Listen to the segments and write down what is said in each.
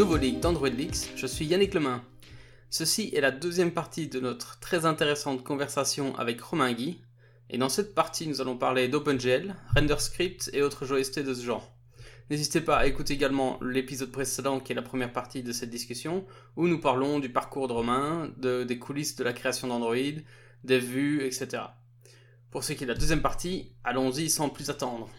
nouveau leak d'Android Leaks, je suis Yannick Lemain. Ceci est la deuxième partie de notre très intéressante conversation avec Romain Guy, et dans cette partie nous allons parler d'OpenGL, RenderScript et autres joystick de ce genre. N'hésitez pas à écouter également l'épisode précédent qui est la première partie de cette discussion, où nous parlons du parcours de Romain, des coulisses de la création d'Android, des vues, etc. Pour ce qui est de la deuxième partie, allons-y sans plus attendre.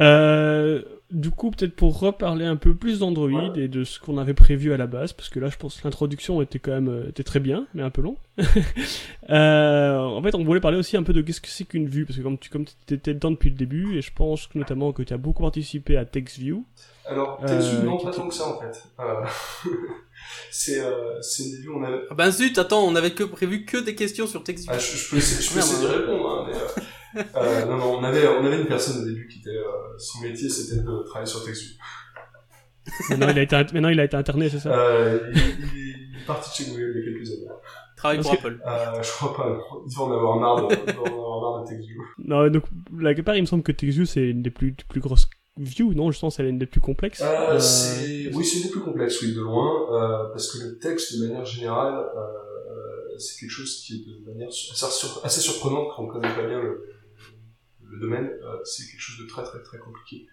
Euh, du coup, peut-être pour reparler un peu plus d'Android et de ce qu'on avait prévu à la base, parce que là, je pense que l'introduction était quand même euh, était très bien, mais un peu long. euh, en fait, on voulait parler aussi un peu de qu'est-ce que c'est qu'une vue, parce que comme tu comme étais dedans depuis le début, et je pense que notamment que tu as beaucoup participé à TextView. Alors, TextView, euh, non, pas tant que ça, en fait. Euh, c'est euh, c'est une vue, on avait... Ah ben zut, attends, on avait que prévu que des questions sur TextView. Ah, je, je peux je peux essayer de répondre, hein, mais... Euh, non, non, on avait, on avait une personne au début qui était, euh, son métier c'était de travailler sur TextView. maintenant, il a été, maintenant il a été interné, c'est ça? Euh, il, il, est parti chez Google il y a quelques années. Travaille pour Apple. Euh, je crois pas, il va en avoir marre de, il va en avoir marre de TextView. Non, donc, la part, il me semble que TextView c'est une des plus, plus grosses views, non? Je pense c'est une des plus complexes. Euh, c'est... Oui, c'est une des plus complexes, oui, de loin, euh, parce que le texte, de manière générale, euh, c'est quelque chose qui est de manière assez, assez surprenante quand on connaît pas bien le, le domaine, euh, c'est quelque chose de très très très compliqué.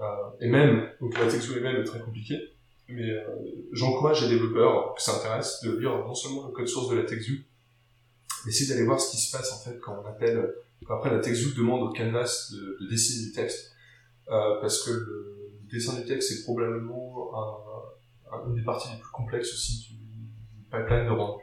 Euh, et même, donc la texture elle-même est très compliquée, mais euh, j'encourage les développeurs qui s'intéressent de lire non seulement le code source de la TextView, mais aussi d'aller voir ce qui se passe en fait quand on appelle, après la TextView demande au canvas de, de dessiner du texte, parce que le dessin du texte est probablement un, un, une des parties les plus complexes aussi du pipeline de rendu.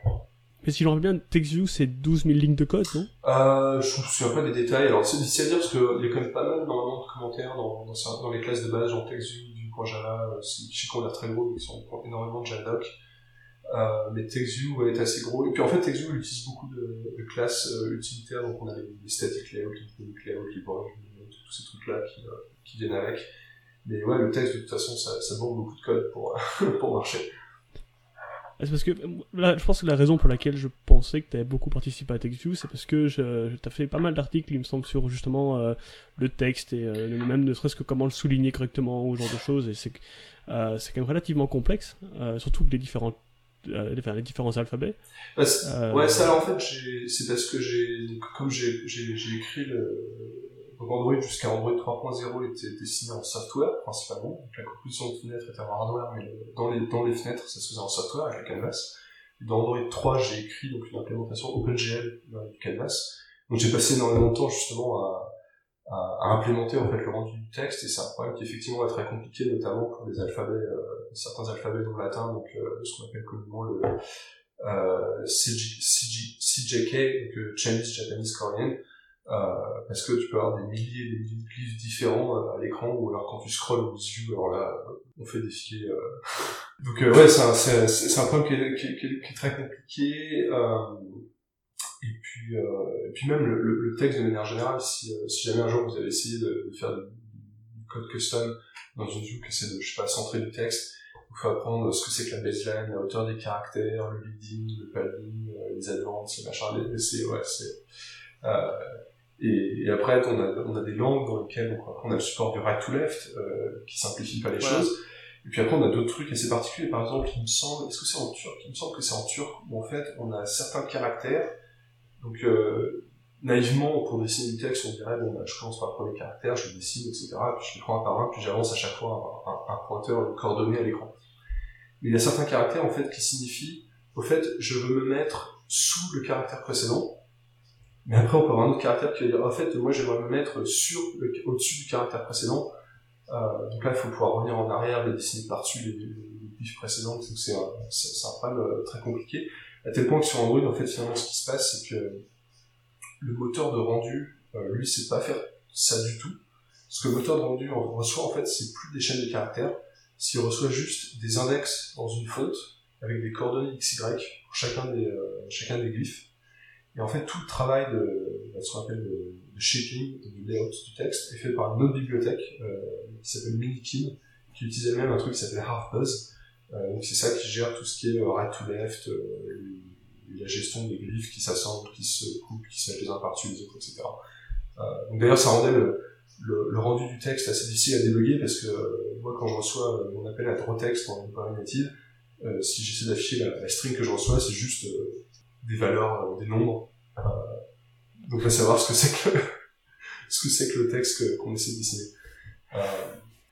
Mais si j'en reviens, TextView, c'est 12 000 lignes de code, non? Euh, Je me souviens pas des détails. Alors, c'est difficile à dire parce qu'il y a quand même pas mal normalement de commentaires dans, dans, les classes de base, genre TextView, du point Java. Je sais qu'on a très gros, mais ils sont énormément de Javadoc. Euh, mais TextView est assez gros. Et puis en fait, TextView utilise beaucoup de, classes euh, utilitaires. Donc on a les, static layout, les dynamic layout, les boards, tous ces trucs-là qui, euh, viennent avec. Mais ouais, le texte, de toute façon, ça, ça demande beaucoup de code pour, pour marcher. C'est parce que là, je pense que la raison pour laquelle je pensais que tu avais beaucoup participé à TextView, c'est parce que je, je t'ai fait pas mal d'articles, il me semble, sur justement euh, le texte et euh, même ne serait-ce que comment le souligner correctement ou ce genre de choses. Et c'est euh, c'est quand même relativement complexe, surtout que les différents les, différents alphabets. Bah, ouais, ça en fait, c'est parce que j'ai comme j'ai écrit le donc Android jusqu'à Android 3.0 était dessiné en software principalement. Donc la composition de fenêtres était en hardware, mais dans les, fenêtres, ça se faisait en software avec le canvas. Dans Android 3, j'ai écrit donc une implémentation OpenGL du canvas. Donc j'ai passé énormément de temps justement à, implémenter en fait le rendu du texte et c'est un problème qui effectivement est très compliqué, notamment pour les alphabets, euh, certains alphabets non latins, donc euh, ce qu'on appelle communément le euh, CJ, CJ, CJK, donc Chinese Japanese Korean parce que tu peux avoir des milliers et des milliers de glyphes différents euh, à l'écran, ou alors quand tu scrolls au view, alors là, on fait défiler. Euh... Donc euh, ouais, c'est un, c'est, un problème qui est, qui, est, qui est, très compliqué. Euh, et puis, euh, et puis même le, le, le, texte de manière générale, si, si jamais un jour vous avez essayé de, de faire du, du, code custom dans une view qui essaie de, je sais pas, centrer du texte, il faut apprendre ce que c'est que la baseline, la hauteur des caractères, le leading, le padding, les advances, les machins, les, c'est, ouais, c'est, euh, et, et, après, on a, on a des langues dans lesquelles on, on a le support du right to left, euh, qui simplifie pas les choses. Et puis après, on a d'autres trucs assez particuliers. Par exemple, il me semble, est-ce que c'est en turc? Il me semble que c'est en turc où en fait, on a certains caractères. Donc, euh, naïvement, pour dessiner du texte, on dirait, bon, bah, je commence par le premier caractère, je le dessine, etc. Puis je les prends un par un, puis j'avance à chaque fois un, un, un pointeur, une coordonnée à l'écran. Mais il y a certains caractères, en fait, qui signifient, au fait, je veux me mettre sous le caractère précédent, mais après, on peut avoir un autre caractère qui va en fait, moi, j'aimerais me mettre sur le, au-dessus du caractère précédent. Euh, donc là, il faut pouvoir revenir en arrière, et dessiner par-dessus les, les, précédents. Donc c'est un, c'est, un problème euh, très compliqué. À tel point que sur Android, en fait, finalement, ce qui se passe, c'est que le moteur de rendu, euh, lui, sait pas faire ça du tout. Parce que le moteur de rendu reçoit, en fait, c'est plus des chaînes de caractères. S'il reçoit juste des index dans une fonte, avec des coordonnées XY pour chacun des, euh, chacun des glyphes, et en fait, tout le travail de, de ce qu'on appelle de, de shaping, du layout du texte, est fait par une autre bibliothèque euh, qui s'appelle Minikin, qui utilisait même un truc qui s'appelle Halfbuzz. Euh, donc c'est ça qui gère tout ce qui est euh, right to left, euh, la gestion des glyphes qui s'assemblent, qui se coupent, qui se mettent les uns par-dessus les autres, etc. Euh, donc d'ailleurs, ça rendait le, le, rendu du texte assez difficile à débugger parce que moi quand je reçois mon appel à draw text en librairie native, si j'essaie d'afficher la, string que je reçois, c'est juste des valeurs, des nombres. donc à savoir ce que c'est que ce que c'est que le texte qu'on essaie de dessiner.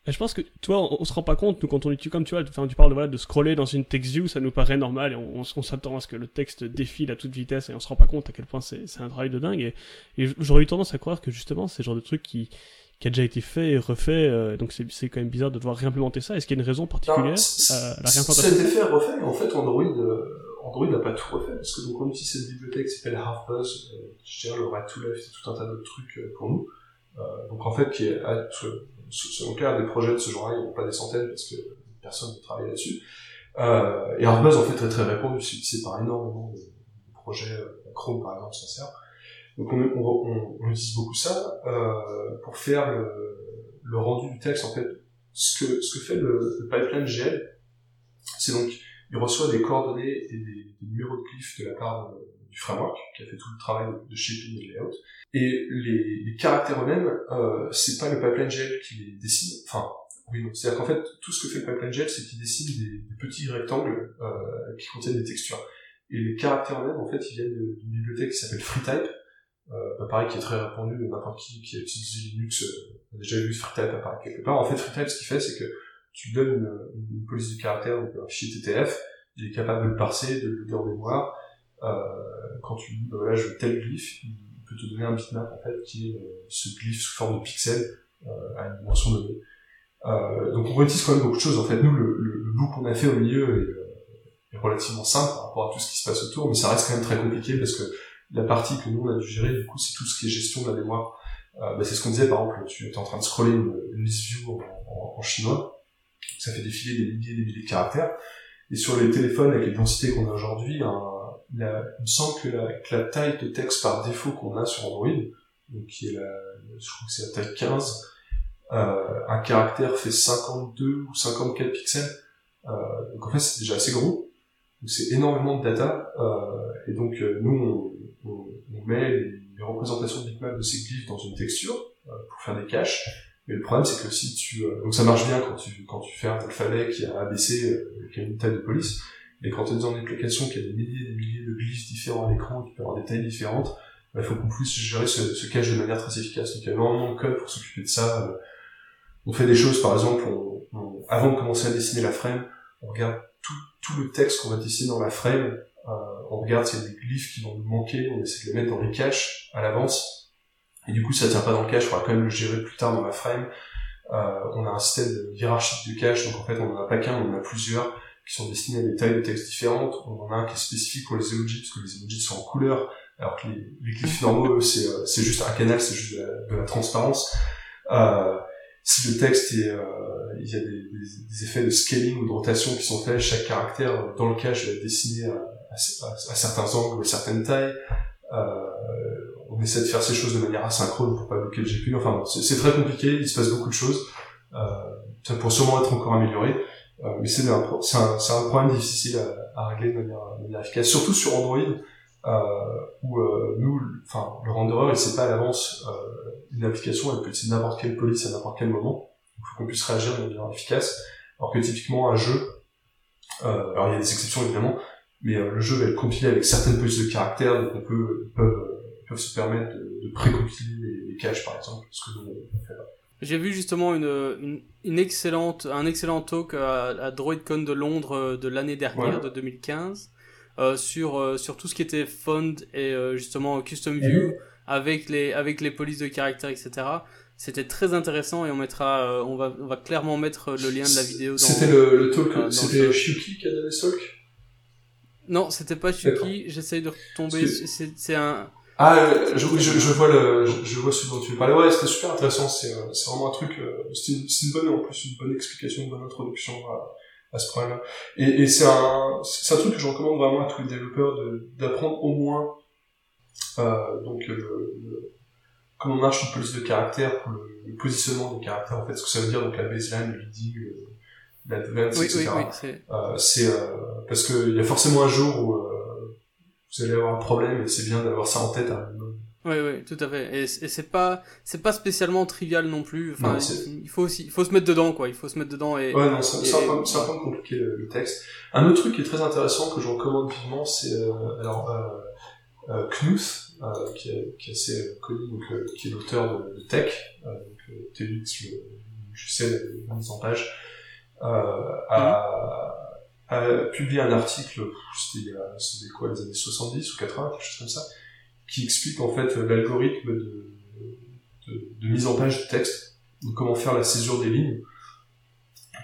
je pense que, toi, on, on, se rend pas compte, nous, quand on utilise, comme tu vois, enfin, tu parles de, voilà, de scroller dans une text view, ça nous paraît normal, et on, on, s'attend à ce que le texte défile à toute vitesse, et on se rend pas compte à quel point c'est, un travail de dingue, et, et j'aurais eu tendance à croire que, justement, c'est le genre de truc qui, qui a déjà été fait et refait, euh, donc c'est, quand même bizarre de devoir réimplémenter ça. Est-ce qu'il y a une raison particulière à la réimplantation? Ça a été fait et refait, en fait, Android, euh, Android n'a pas tout refait, parce que donc on utilise cette bibliothèque qui s'appelle HalfBuzz, euh, qui gère le right to left et tout un tas d'autres trucs euh, pour nous. Euh, donc en fait, qui est, selon clair, des projets de ce genre-là, il n'y en a pas des centaines parce que personne ne travaille là-dessus. Euh, et HalfBuzz en fait est très répandu, c'est utilisé par énormément de, projets, Chrome par exemple s'en sert. Donc on, utilise beaucoup ça pour faire le, rendu du texte. En fait, ce que, fait le pipeline GL, c'est donc il reçoit des coordonnées et des, numéros de glyphes de la part de, du framework qui a fait tout le travail de, shaping et layout. Et les, les caractères eux-mêmes, euh, c'est pas le pipeline gel qui les dessine. Enfin, oui, non. C'est-à-dire qu'en fait, tout ce que fait le pipeline gel, c'est qu'il dessine des, des, petits rectangles euh, qui contiennent des textures. Et les caractères eux-mêmes, en fait, ils viennent d'une bibliothèque qui s'appelle FreeType, euh, bah, pareil, qui est très répandu, n'importe qui qui a utilisé Linux euh, a déjà vu FreeType apparaître quelque part. En fait, FreeType, ce qu'il fait, c'est que tu donnes une, une, police de caractères, donc un fichier TTF, il est capable de le parser, de le garder en mémoire, euh, quand tu dis, bah, voilà, je veux tel glyphe, il peut te donner un bitmap, en fait, qui est euh, ce glyphe sous forme de pixel euh, à une dimension donnée. Euh, donc on réutilise quand même beaucoup de choses. En fait, nous, le, le, le qu'on a fait au milieu est, est, relativement simple par rapport à tout ce qui se passe autour, mais ça reste quand même très compliqué parce que la partie que nous on a dû gérer, du coup, c'est tout ce qui est gestion de la mémoire. Euh, bah, c'est ce qu'on disait, par exemple, tu es en train de scroller une, une list view en, en, chinois, ça fait défiler des milliers et des milliers de caractères, et sur les téléphones avec les densités qu'on a aujourd'hui, la, il me semble que la, taille de texte par défaut qu'on a sur Android, donc qui est la, je crois que c'est la taille 15, euh, un caractère fait 52 ou 54 pixels, euh, donc en fait c'est déjà assez gros, c'est énormément de data, euh, et donc nous on, on, met les, représentations de bitmap de ces glyphes dans une texture pour faire des caches, mais le problème c'est que si tu, euh, donc ça marche bien quand tu quand tu fais un alphabet qui a ABC, qui a une taille de police, et quand tu es dans une application qui a des milliers et des milliers de glyphes différents à l'écran, qui peut avoir des tailles différentes, bah, il faut qu'on puisse gérer ce, cache de manière très efficace. Donc il y a énormément de code pour s'occuper de ça. Euh, on fait des choses, par exemple, on, avant de commencer à dessiner la frame, on regarde tout, tout le texte qu'on va dessiner dans la frame, euh, on regarde s'il y a des glyphes qui vont nous manquer, on essaie de les mettre dans les caches à l'avance. Et du coup, ça tient pas dans le cache, il faudra quand même le gérer plus tard dans la frame. Euh, on a un système de hiérarchique de cache, donc en fait, on en a pas qu'un, on en a plusieurs qui sont destinés à des tailles de texte différentes. On en a un qui est spécifique pour les emojis, parce que les emojis sont en couleur, alors que les, les normaux, c'est, euh, c'est juste un canal, c'est juste de la, transparence. Euh, si le texte est, euh, il y a des, effets de scaling ou de rotation qui sont faits, chaque caractère dans le cache va être dessiné à certains angles, à certaines tailles. Euh, on essaie de faire ces choses de manière asynchrone pour pas bloquer le GPU. Enfin, c'est, très compliqué, il se passe beaucoup de choses. Euh, ça pourrait sûrement être encore amélioré. Euh, mais c'est un, un, un, problème difficile à, à régler de manière, de manière, efficace, surtout sur Android, euh, où euh, nous, enfin, le renderer, il sait pas à l'avance euh, une application, elle peut utiliser n'importe quelle police à n'importe quel moment. Il faut qu'on puisse réagir de manière efficace. Alors que typiquement un jeu, euh, alors il y a des exceptions évidemment, mais le jeu va être compilé avec certaines polices de caractères, donc on peut, ils peuvent, se permettre de, de pré-compiler les, les caches par exemple, ce que nous on fait là. J'ai vu justement une, une, une, excellente, un excellent talk à, à DroidCon de Londres euh, de l'année dernière, de 2015, euh, sur, euh, sur tout ce qui était fond et euh, justement custom view mmh. avec les, avec les polices de caractères, etc. C'était très intéressant et on mettra, on va, on va clairement mettre le lien de la vidéo. C'était le, le talk, c'était Shuki qui a donné ce talk? Non, c'était pas Shuki. J'essaye de retomber. C'est un ah, je, je, je, vois le, je, je, vois ce dont tu veux parler. Ouais, c'était super intéressant. C'est, euh, c'est vraiment un truc. Euh, c'est une, une, bonne, en plus, une bonne explication, une bonne introduction à, à ce problème-là. Et, et c'est un, c'est un truc que je recommande vraiment à tous les développeurs de, d'apprendre au moins, euh, donc le, le, comment marche une police de caractère pour le, le, positionnement des caractères. En fait, ce que ça veut dire donc la baseline, le leading, l'advance, oui, etc. Oui, oui, c'est, euh, c'est euh, parce qu'il y a forcément un jour où vous allez avoir un problème et c'est bien d'avoir ça en tête à un minimum. Oui, oui, tout à fait. Et, c'est pas, c'est pas spécialement trivial non plus. Enfin, il, faut aussi, il faut se mettre dedans, quoi. Il faut se mettre dedans et. Ouais, non, c'est un, peu, un peu compliqué le, texte. Un autre truc qui est très intéressant que je recommande vivement, c'est euh, alors euh, euh, Knuth, euh, qui, est, qui est assez connu, donc euh, qui est l'auteur de, de, Tech, euh, donc TX, je sais la mise en page, a, a publié un article, c'était quoi, les années 70 ou 80, quelque chose comme ça qui explique en fait l'algorithme de, de, mise en page du texte, de comment faire la césure des lignes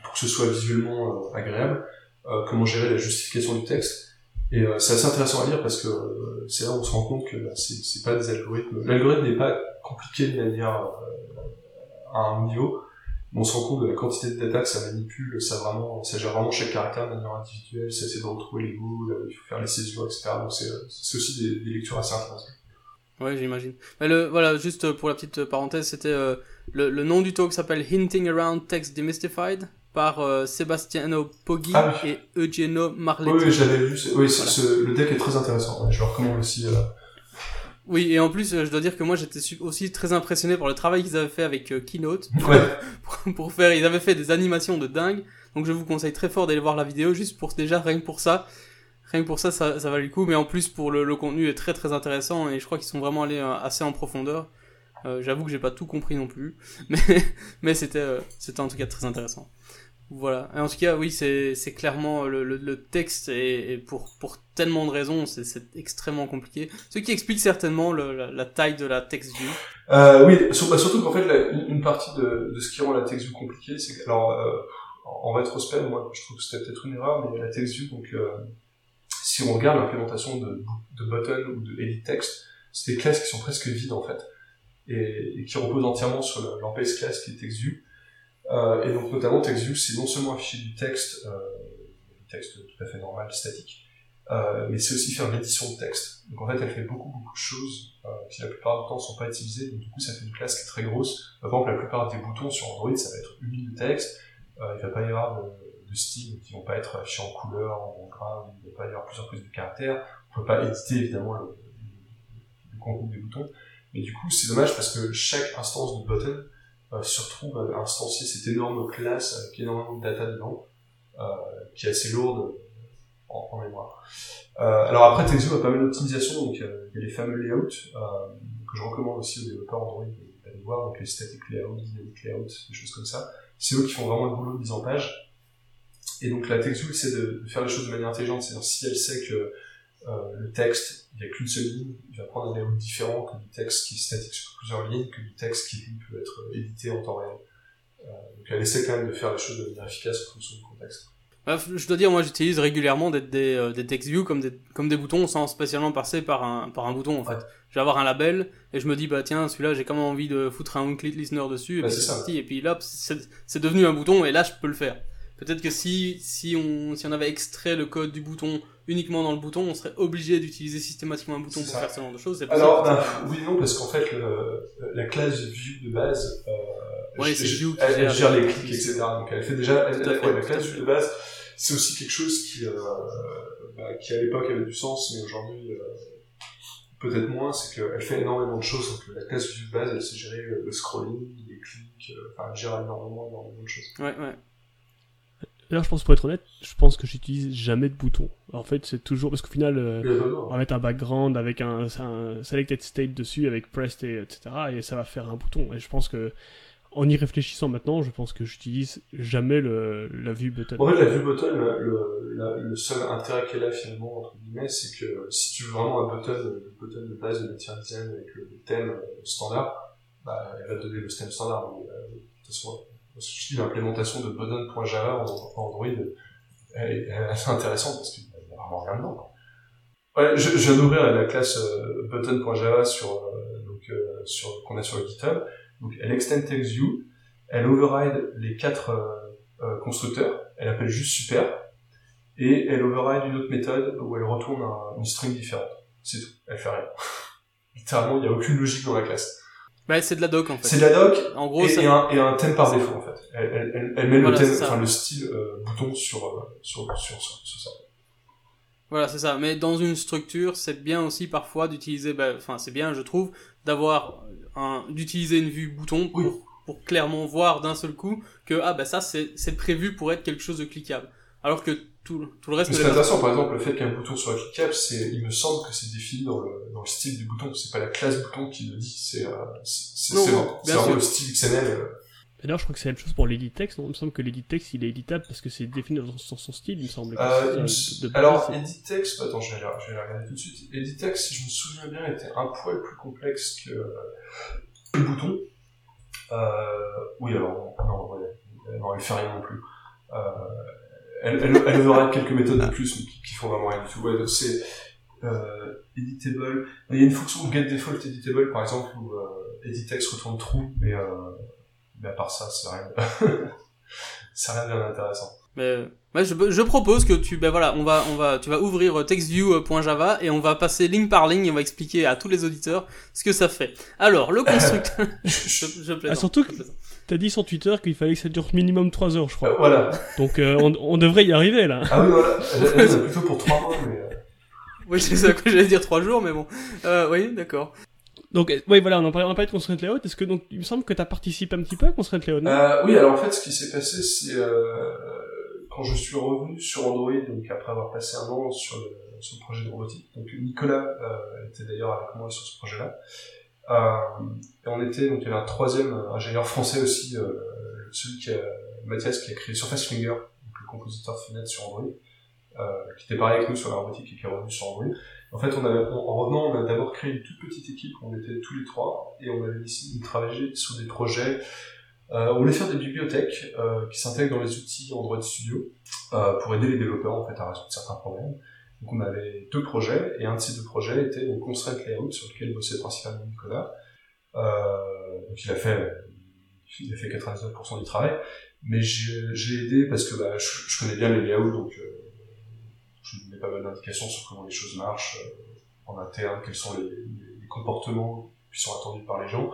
pour que ce soit visuellement euh, agréable, euh, comment gérer la justification du texte. Et euh, c'est assez intéressant à lire parce que c'est là où on se rend compte que bah, c'est pas des algorithmes. L'algorithme n'est pas compliqué de manière à un niveau, on se rend compte de la quantité de data que ça manipule, ça vraiment, ça gère vraiment chaque caractère de manière individuelle, ça essaie de retrouver les mots, il faut faire les césures, etc. Donc c'est aussi des, des lectures assez intéressantes. Ouais, j'imagine. Mais le, voilà, juste pour la petite parenthèse, c'était euh, le, le, nom du talk s'appelle Hinting Around Text Demystified par euh, Sebastiano Poggi ah et Eugenio Marletti. Oui, j'avais vu. Oui, le deck est très intéressant. je le recommande aussi. Euh... Oui, et en plus, je dois dire que moi, j'étais aussi très impressionné par le travail qu'ils avaient fait avec euh, Keynote. Ouais. pour, pour, faire, ils avaient fait des animations de dingue. Donc, je vous conseille très fort d'aller voir la vidéo, juste pour déjà rien que pour ça rien que pour ça, ça, ça valait le coup. Mais en plus, pour le, le, contenu est très très intéressant et je crois qu'ils sont vraiment allés euh, assez en profondeur. Euh, J'avoue que j'ai pas tout compris non plus, mais mais c'était euh, c'était en tout cas très intéressant. Voilà. Et en tout cas, oui, c'est clairement le, le, le texte et, pour pour tellement de raisons, c'est extrêmement compliqué. Ce qui explique certainement le, la, taille de la text view. Euh, oui, bah, surtout qu'en fait, une partie de, de ce qui rend la text view compliquée, c'est que alors euh, en rétrospect, moi, je trouve que c'était peut-être une erreur, mais la text view, donc si on regarde l'implémentation de, de button ou de edit text, c'est des classes qui sont presque vides en fait, et, qui reposent entièrement sur l'empêche class qui est TextView. Euh, et donc notamment TextView, c'est non seulement afficher du texte, euh, du texte tout à fait normal, statique, euh, mais c'est aussi faire l'édition de texte. Donc en fait, elle fait beaucoup beaucoup de choses euh, qui la plupart du temps sont pas utilisées. Donc du coup, ça fait une classe qui est très grosse. Par exemple, la plupart des boutons sur Android, ça va être une ligne de texte. Euh, il va pas y avoir de, de style qui vont pas être affichés en couleur, en gras, il ne va pas y avoir plusieurs prises de caractères. On peut pas éditer évidemment le, le, contenu des boutons. Mais du coup, c'est dommage parce que chaque instance de button euh, se retrouve à instancier cette énorme classe avec énormément de data dedans, euh, qui est assez lourde en, en mémoire. Euh, alors après, TextView a pas mal d'optimisation, donc euh, il y a les fameux layouts euh, que je recommande aussi aux développeurs Android d'aller voir, donc les static layouts, dynamic layouts, des choses comme ça. C'est eux qui font vraiment le boulot de mise en page. Et donc la TextView essaie de, faire les choses de manière intelligente, c'est-à-dire si elle sait que euh, le texte, il n'y a qu'une seule ligne, il va prendre un layout différent que du texte qui est statique sur plusieurs lignes, que du texte qui lui peut être édité en temps réel. Euh, donc elle essaie quand même de faire les choses de manière efficace en fonction du contexte. je dois dire, moi j'utilise régulièrement des, des, euh, des text views comme des, comme des boutons sans spécialement passer par un, par un bouton en fait. Je vais avoir un label et je me dis bah tiens celui-là j'ai quand même envie de foutre un click listener dessus et puis c'est parti et puis là c'est devenu un bouton et là je peux le faire. Peut-être que si, si, on, si on avait extrait le code du bouton uniquement dans le bouton, on serait obligé d'utiliser systématiquement un bouton pour faire ce genre de choses. Alors, ben, oui, non, parce qu'en fait, le, la classe view de base, euh, ouais, elle, gère les clics, etc. Donc, elle fait déjà, elle, ouais, la classe view de base, c'est aussi quelque chose qui, euh, bah, qui à l'époque avait du sens, mais aujourd'hui, euh, peut-être moins, c'est qu'elle fait énormément de choses. Donc, la classe view de base, elle sait gérer le scrolling, les clics, enfin, elle gère énormément, énormément de choses. Ouais, ouais. D'ailleurs, je pense, pour être honnête, je pense que j'utilise jamais de bouton. En fait, c'est toujours, parce qu'au final, euh, on va mettre un background avec un, un, selected state dessus, avec pressed, et, etc., et ça va faire un bouton. Et je pense que, en y réfléchissant maintenant, je pense que j'utilise jamais le, la vue button. En fait, la vue button, le, le, seul intérêt qu'elle a finalement, entre guillemets, c'est que si tu veux vraiment un button, le button de base de Material Design avec le thème standard, bah, elle va te donner le thème standard. Euh, de toute façon, je dis l'implémentation de button.java en, en Android est, assez intéressante parce qu'il n'y a vraiment rien dedans. Ouais, je, je viens d'ouvrir la classe euh, button.java sur, euh, euh, sur, qu'on a sur le GitHub. Donc, elle extend TextView, elle override les quatre constructeurs, elle appelle juste super, et elle override une autre méthode où elle retourne une string différente. C'est tout. Elle fait rien. Littéralement, il n'y a aucune logique dans la classe. Bah, c'est de la doc en fait. C'est de la doc. En gros, et, un, et un thème par défaut en fait. Elle, elle, elle met le thème, enfin le style euh, bouton sur, euh, sur, sur, sur, ça. Voilà, c'est ça. Mais dans une structure, c'est bien aussi parfois d'utiliser, bah, enfin, c'est bien, je trouve, d'avoir un, d'utiliser une vue bouton pour, Oui. pour clairement voir d'un seul coup que, ah, bah, ça, c'est, c'est prévu pour être quelque chose de cliquable. Alors que tout, le- tout le reste Mais c'est la- intéressant, par exemple, le fait qu'un bouton soit cliquable, c'est, il me semble que c'est défini dans le, dans le style du bouton. C'est pas la classe bouton qui le dit, c'est, euh, c'est, c'est, vraiment- le style XML. euh. D'ailleurs, je crois que c'est la même chose pour l'edit text. Il me semble que l'edit text, il est éditable parce que c'est défini dans son, son style, il me semble. Euh, il me De- s- de base, alors, Editex, attends, je vais, la- je vais la regarder tout de suite. Editex, si je me souviens bien, était un poil plus complexe que, le bouton. Euh, oui, alors, non, ouais, non, elle fait rien non plus. Euh, elle, elle, elle aura quelques méthodes de plus, mais qui, qui font vraiment rien du tout. Ouais, donc c'est, euh, editable. Il y a une fonction get default editable, par exemple, où, euh, editex retourne true, mais, euh, mais à part ça, c'est rien, c'est rien de bien intéressant. Mais ouais, je, je propose que tu ben voilà, on va on va tu vas ouvrir textview.java et on va passer ligne par ligne et on va expliquer à tous les auditeurs ce que ça fait. Alors, le constructeur je, je plaisante, Ah, surtout je que- plaisante. T'as dit sur Twitter qu'il fallait que ça dure minimum 3 heures, je Euh, crois. voilà. Donc euh, on, on devrait y arriver là. Ah oui, voilà. Elle, plutôt pour trois mois, mais... euh, Oui, c'est ça que j'allais dire trois jours mais bon. Euh, oui, d'accord. Donc euh, oui, voilà, on en parlait, on a parlé de Constraint Layout. Est-ce que donc il me semble que t'as participé un petit peu à Constraint Layout, Euh, oui, alors en fait, ce qui s'est passé, c'est euh, quand je suis revenu sur Android, donc après avoir passé un an sur le, sur le projet de robotique. Donc Nicolas euh, était d'ailleurs avec moi sur ce projet-là. Euh, et on était, donc il y avait un troisième ingénieur français aussi, euh, celui qui a, Mathias, qui a créé Surface Flinger, donc le compositeur de fenêtres sur Android, euh, qui était pareil avec nous sur la robotique et qui est revenu sur Android. En fait, on avait, en revenant, on a d'abord créé une toute petite équipe, on était tous les trois, et on avait décidé de travailler sur des projets euh, on voulait faire des bibliothèques euh, qui s'intègrent dans les outils Android Studio euh, pour aider les développeurs en fait à résoudre certains problèmes. Donc on avait deux projets et un de ces deux projets était donc Constraint Layout sur lequel bossait principalement Nicolas. Euh, donc il a fait il a fait 99% du travail, mais je, je aidé parce que bah, je, connais bien les layouts donc euh, je lui donnais pas mal d'indications sur comment les choses marchent euh, en interne, quels sont les, les- comportements qui sont attendus par les gens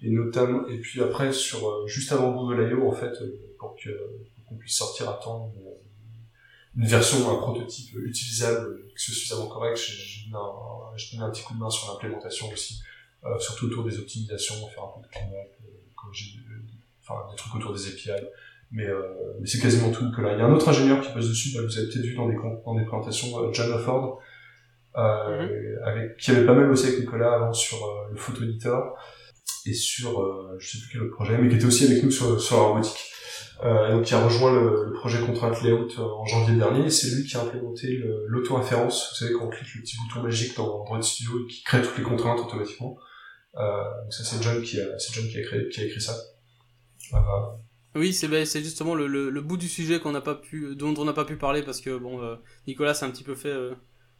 et notamment et puis après sur euh, juste avant Google I.O. en fait euh, pour que pour qu'on puisse sortir à temps une, une version un prototype utilisable qui soit suffisamment correct j'ai j'ai donné un, un petit coup de main sur l'implémentation aussi euh, surtout autour des optimisations faire un peu de cleanup euh, enfin des trucs autour des API mais, euh, mais c'est quasiment tout Nicolas. Il y a un autre ingénieur qui passe dessus bah, vous avez peut-être vu dans des dans des présentations euh, John Offord euh, avec qui avait pas mal bossé avec Nicolas avant sur euh, le photo editor et sur euh, je sais plus quel autre projet mais qui était aussi avec nous sur, sur la robotique euh, donc qui a rejoint le, projet Contraint Layout euh, en janvier dernier. C'est lui qui a implémenté l'auto-inférence. Vous savez quand on clique le petit bouton magique dans Android Studio et qui crée toutes les contraintes automatiquement. Euh, donc ça c'est John qui a écrit ça. Oui, c'est ben, justement le, bout du sujet dont on n'a pas pu parler parce que bon Nicolas s'est un petit peu fait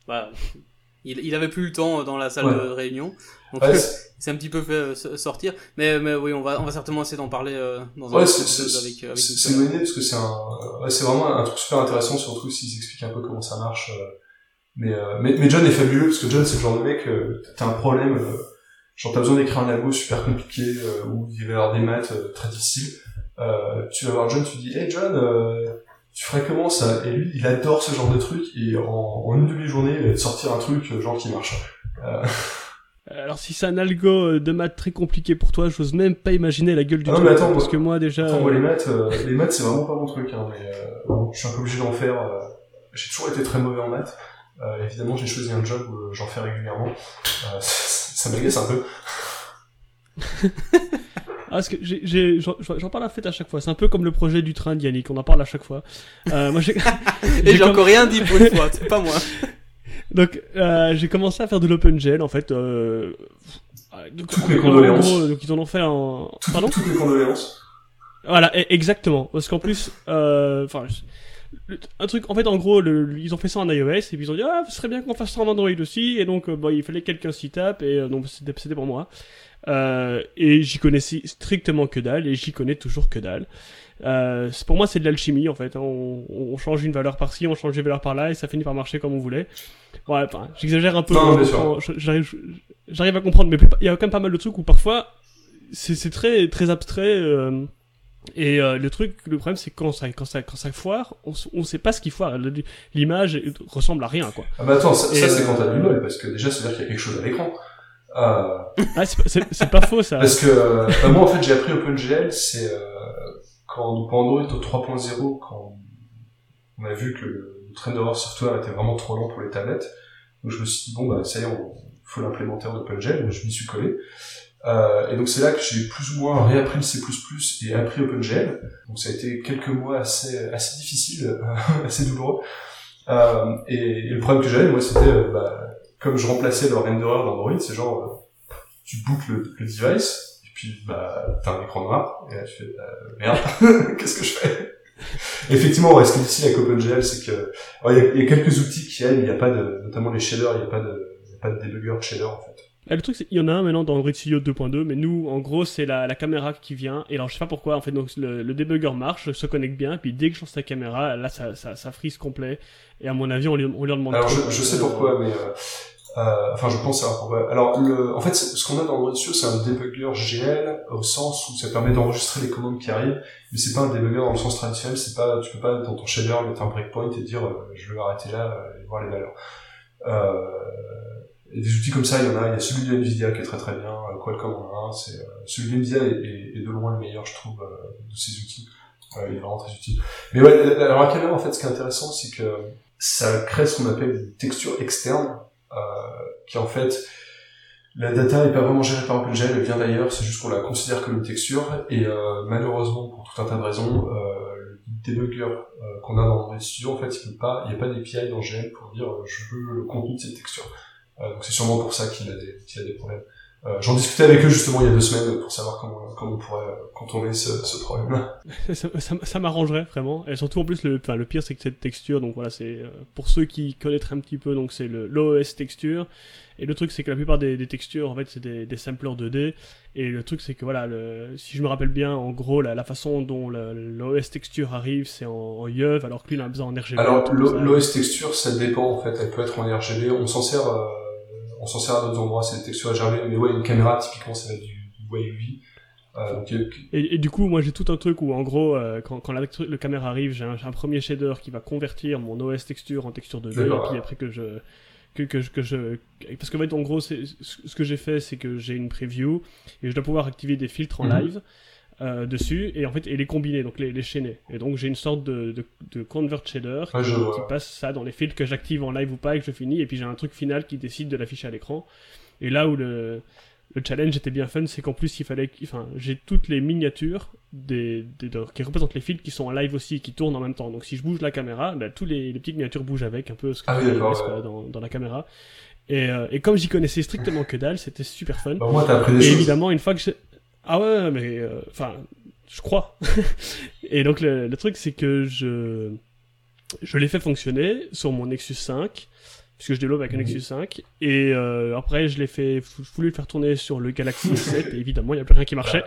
bah, il, il avait plus le temps euh, dans la salle Ouais. de réunion. Donc ouais, c'est- c'est un petit peu fait euh, sortir mais mais oui, on va on va certainement essayer d'en parler euh, dans un Ouais, c'est avec avec c'est- une bonne idée parce que c'est un, c'est vraiment un truc super intéressant, surtout s'ils expliquent un peu comment ça marche. euh, Mais, euh, mais, mais John est fabuleux parce que John c'est le genre de mec, euh, t'as un problème, euh, genre t'as besoin d'écrire un algo super compliqué euh, où il va y avoir des maths euh, très difficiles. Euh, tu vas voir John, tu dis, hey John, tu ferais comment ça? Et lui, il adore ce genre de truc et en, en une demi-journée, il va te sortir un truc euh, genre qui marche. Euh, Alors si c'est un algo euh, de maths très compliqué pour toi, j'ose même pas imaginer la gueule du Ah non, mais attends, parce moi- que moi déjà... Attends, moi, les maths, euh, les maths, c'est vraiment pas mon truc, hein, mais euh, je suis un peu obligé d'en faire. j'ai toujours été très mauvais en maths. Évidemment, j'ai choisi un job où j'en fais régulièrement. Euh, ça m'agace un peu. Ah, parce que j'ai- j'en parle à la fête à chaque fois. C'est un peu comme le projet du train d'Yannick, on en parle à chaque fois. Euh, moi, j'ai... Et j'ai comme- encore rien dit pour une fois, c'est pas moi. Donc, euh, j'ai commencé à faire de l'OpenGL, en fait. Euh... euh, donc, Toutes mes en condoléances. gros, donc ils en ont fait en... Toutes, Pardon? toutes mes condoléances. Voilà, e- exactement. Parce qu'en plus, euh, enfin, un truc, en fait, en gros, le- ils ont fait ça en iOS et puis ils ont dit ah, ce serait bien qu'on fasse ça en Android aussi. Et donc, euh, bon, il fallait que quelqu'un s'y tape et euh, donc c'était c'était pour moi. Euh, et j'y connaissais strictement que dalle et j'y connais toujours que dalle. Euh, pour moi, c'est de l'alchimie en fait. hein. On, on change une valeur par-ci, on change une valeur par-là et ça finit par marcher comme on voulait. Ouais, enfin, j'exagère un peu. Non, je- J'arrive, j'arrive à comprendre, mais il y a quand même pas mal de trucs où parfois c'est très très abstrait. euh, Et euh, le truc, le problème, c'est quand ça, quand ça, quand ça foire, on, on sait pas ce qu'il foire. L'image ressemble à rien, quoi. Ah bah attends, ça, c'est euh, quand t'as du bol, parce que déjà, ça veut dire qu'il y a quelque chose à l'écran. Euh, Ah, c'est pas- faux, ça. parce que euh, moi, en fait, j'ai appris OpenGL, c'est euh, quand, pour Android au 3.0, quand on a vu que le, le Renderer Software était vraiment trop lent pour les tablettes, donc je me suis dit, bon, bah ça y est, on faut l'implémenter en OpenGL, je m'y suis collé. Euh, et donc c'est là que j'ai plus ou moins réappris le C++ et appris OpenGL. Donc ça a été quelques mois assez assez difficiles, assez douloureux. Euh, et, et le problème que j'avais, moi, c'était euh, bah, comme je remplaçais le renderer d'Android, c'est genre euh, tu bootes le, device et puis bah t'as un écran noir et là tu fais euh, merde, qu'est-ce que je fais? Effectivement, ouais, ce qui est difficile avec OpenGL, c'est que il y, a, quelques outils qui aident, il n'y a pas de, notamment les shaders, il n'y a pas de, a pas de debugger de shader en fait. Ah, le truc, c'est qu'il y en a un maintenant dans Android Studio 2.2, mais nous, en gros, c'est la, la caméra qui vient. Et alors, je sais pas pourquoi, en fait, donc le, le debugger marche, se connecte bien, puis dès que je lance la caméra, là, ça, ça, ça freeze complet. Et à mon avis, on lui, on lui en demande Alors je, je sais pourquoi, mais euh, euh, enfin je pense savoir pourquoi. Alors le, en fait, ce qu'on a dans Android Studio, c'est un debugger GL au sens où ça permet d'enregistrer les commandes qui arrivent, mais c'est pas un debugger dans le sens traditionnel. C'est pas, tu peux pas dans ton shader mettre un breakpoint et dire euh, je veux arrêter là euh, et voir les valeurs. Euh, des outils comme ça, il y en a. Il y a celui de Nvidia qui est très très bien. euh, Qualcomm en a un. C'est euh, celui de Nvidia est, de loin le meilleur, je trouve, euh, de ces outils. Il est vraiment très utile. Mais ouais, la- la- alors à caméra, en fait, ce qui est intéressant, c'est que ça crée ce qu'on appelle une texture externe, euh, qui en fait, la data est pas vraiment gérée par OpenGL, elle vient d'ailleurs, c'est juste qu'on la considère comme une texture, et euh, malheureusement, pour tout un tas de raisons, euh, le debugger qu'on a dans Android Studio, en fait, il peut pas, il n'y a pas d'API dans GL pour dire je veux le contenu de cette texture. Euh, donc c'est sûrement pour ça qu'il a des, qu'il a des problèmes. Euh, J'en discutais avec eux justement il y a deux semaines pour savoir comment, comment on pourrait euh, contourner ce, ce problème-là. ça, ça, ça m'arrangerait vraiment. Et surtout en plus le, enfin, le pire c'est que cette texture, donc voilà, c'est euh, pour ceux qui connaîtraient un petit peu, donc c'est l'OS texture. Et le truc c'est que la plupart des, des textures en fait c'est des, des samplers 2D. Et le truc c'est que voilà, le, si je me rappelle bien, en gros la, la façon dont l'OS texture arrive c'est en, en YUV, alors que lui il a besoin en RGB. Alors l'OS texture, ça dépend en fait. Elle peut être en RGB. On s'en sert, euh, on s'en sert à d'autres endroits. C'est des textures RGB. Mais ouais, une caméra typiquement, ça va être du, du. Euh, Et, et du coup, moi j'ai tout un truc où en gros, euh, quand, quand la, le caméra arrive, j'ai un, premier shader qui va convertir mon OS texture en texture 2D, et D'accord. puis après que je. Que, que, je- que je parce fait en gros ce que j'ai fait c'est que j'ai une preview et je dois pouvoir activer des filtres en Mhm. live euh, dessus et en fait et les combiner donc les, les chaîner et donc j'ai une sorte de, de, de convert shader qui, passe ça dans les filtres que j'active en live ou pas et que je finis et puis j'ai un truc final qui décide de l'afficher à l'écran et là où le le challenge était bien fun, c'est qu'en plus il fallait, enfin, j'ai toutes les miniatures des, des- de- qui représentent les filtres qui sont en live aussi, qui tournent en même temps. Donc si je bouge la caméra, bah, tous les, les petites miniatures bougent avec, un peu ce que Ah oui, ouais. dans, dans la caméra. Et, euh, et comme j'y connaissais strictement que dalle, c'était super fun. bah, moi, t'as appris des Et évidemment, une fois que j'ai... Ah ouais, mais... euh, Enfin, je crois. et donc, le, le truc, c'est que je... Je l'ai fait fonctionner sur mon Nexus 5, puisque je développe avec un Mhm. Nexus 5. Et euh, après, je l'ai fait... Je voulais le faire tourner sur le Galaxy S7, et évidemment, il n'y a plus rien qui marchait.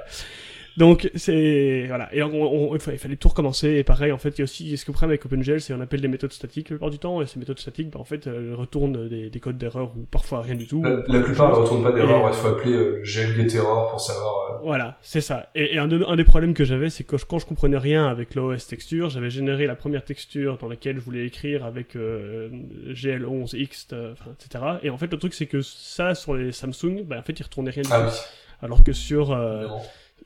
Donc, c'est... Voilà. Et on, on- il fa- il fallait tout recommencer. Et pareil, en fait, il y a aussi... Ce que problème avec OpenGL, c'est qu'on appelle des méthodes statiques la plupart du temps. Et ces méthodes statiques, bah, en fait, elles retournent des, des codes d'erreur ou parfois rien du tout. La, plupart ne retournent pas d'erreur. Il faut appeler euh, GLGT error pour savoir. euh, Voilà, c'est ça. Et, et un, de- un des problèmes que j'avais, c'est que quand je comprenais rien avec l'OS texture, j'avais généré la première texture dans laquelle je voulais écrire avec euh, GL11X, euh, enfin, etc. Et en fait, le truc, c'est que ça, sur les Samsung, bah, en fait, il retournait rien du Ah tout. oui. Alors que sur, euh.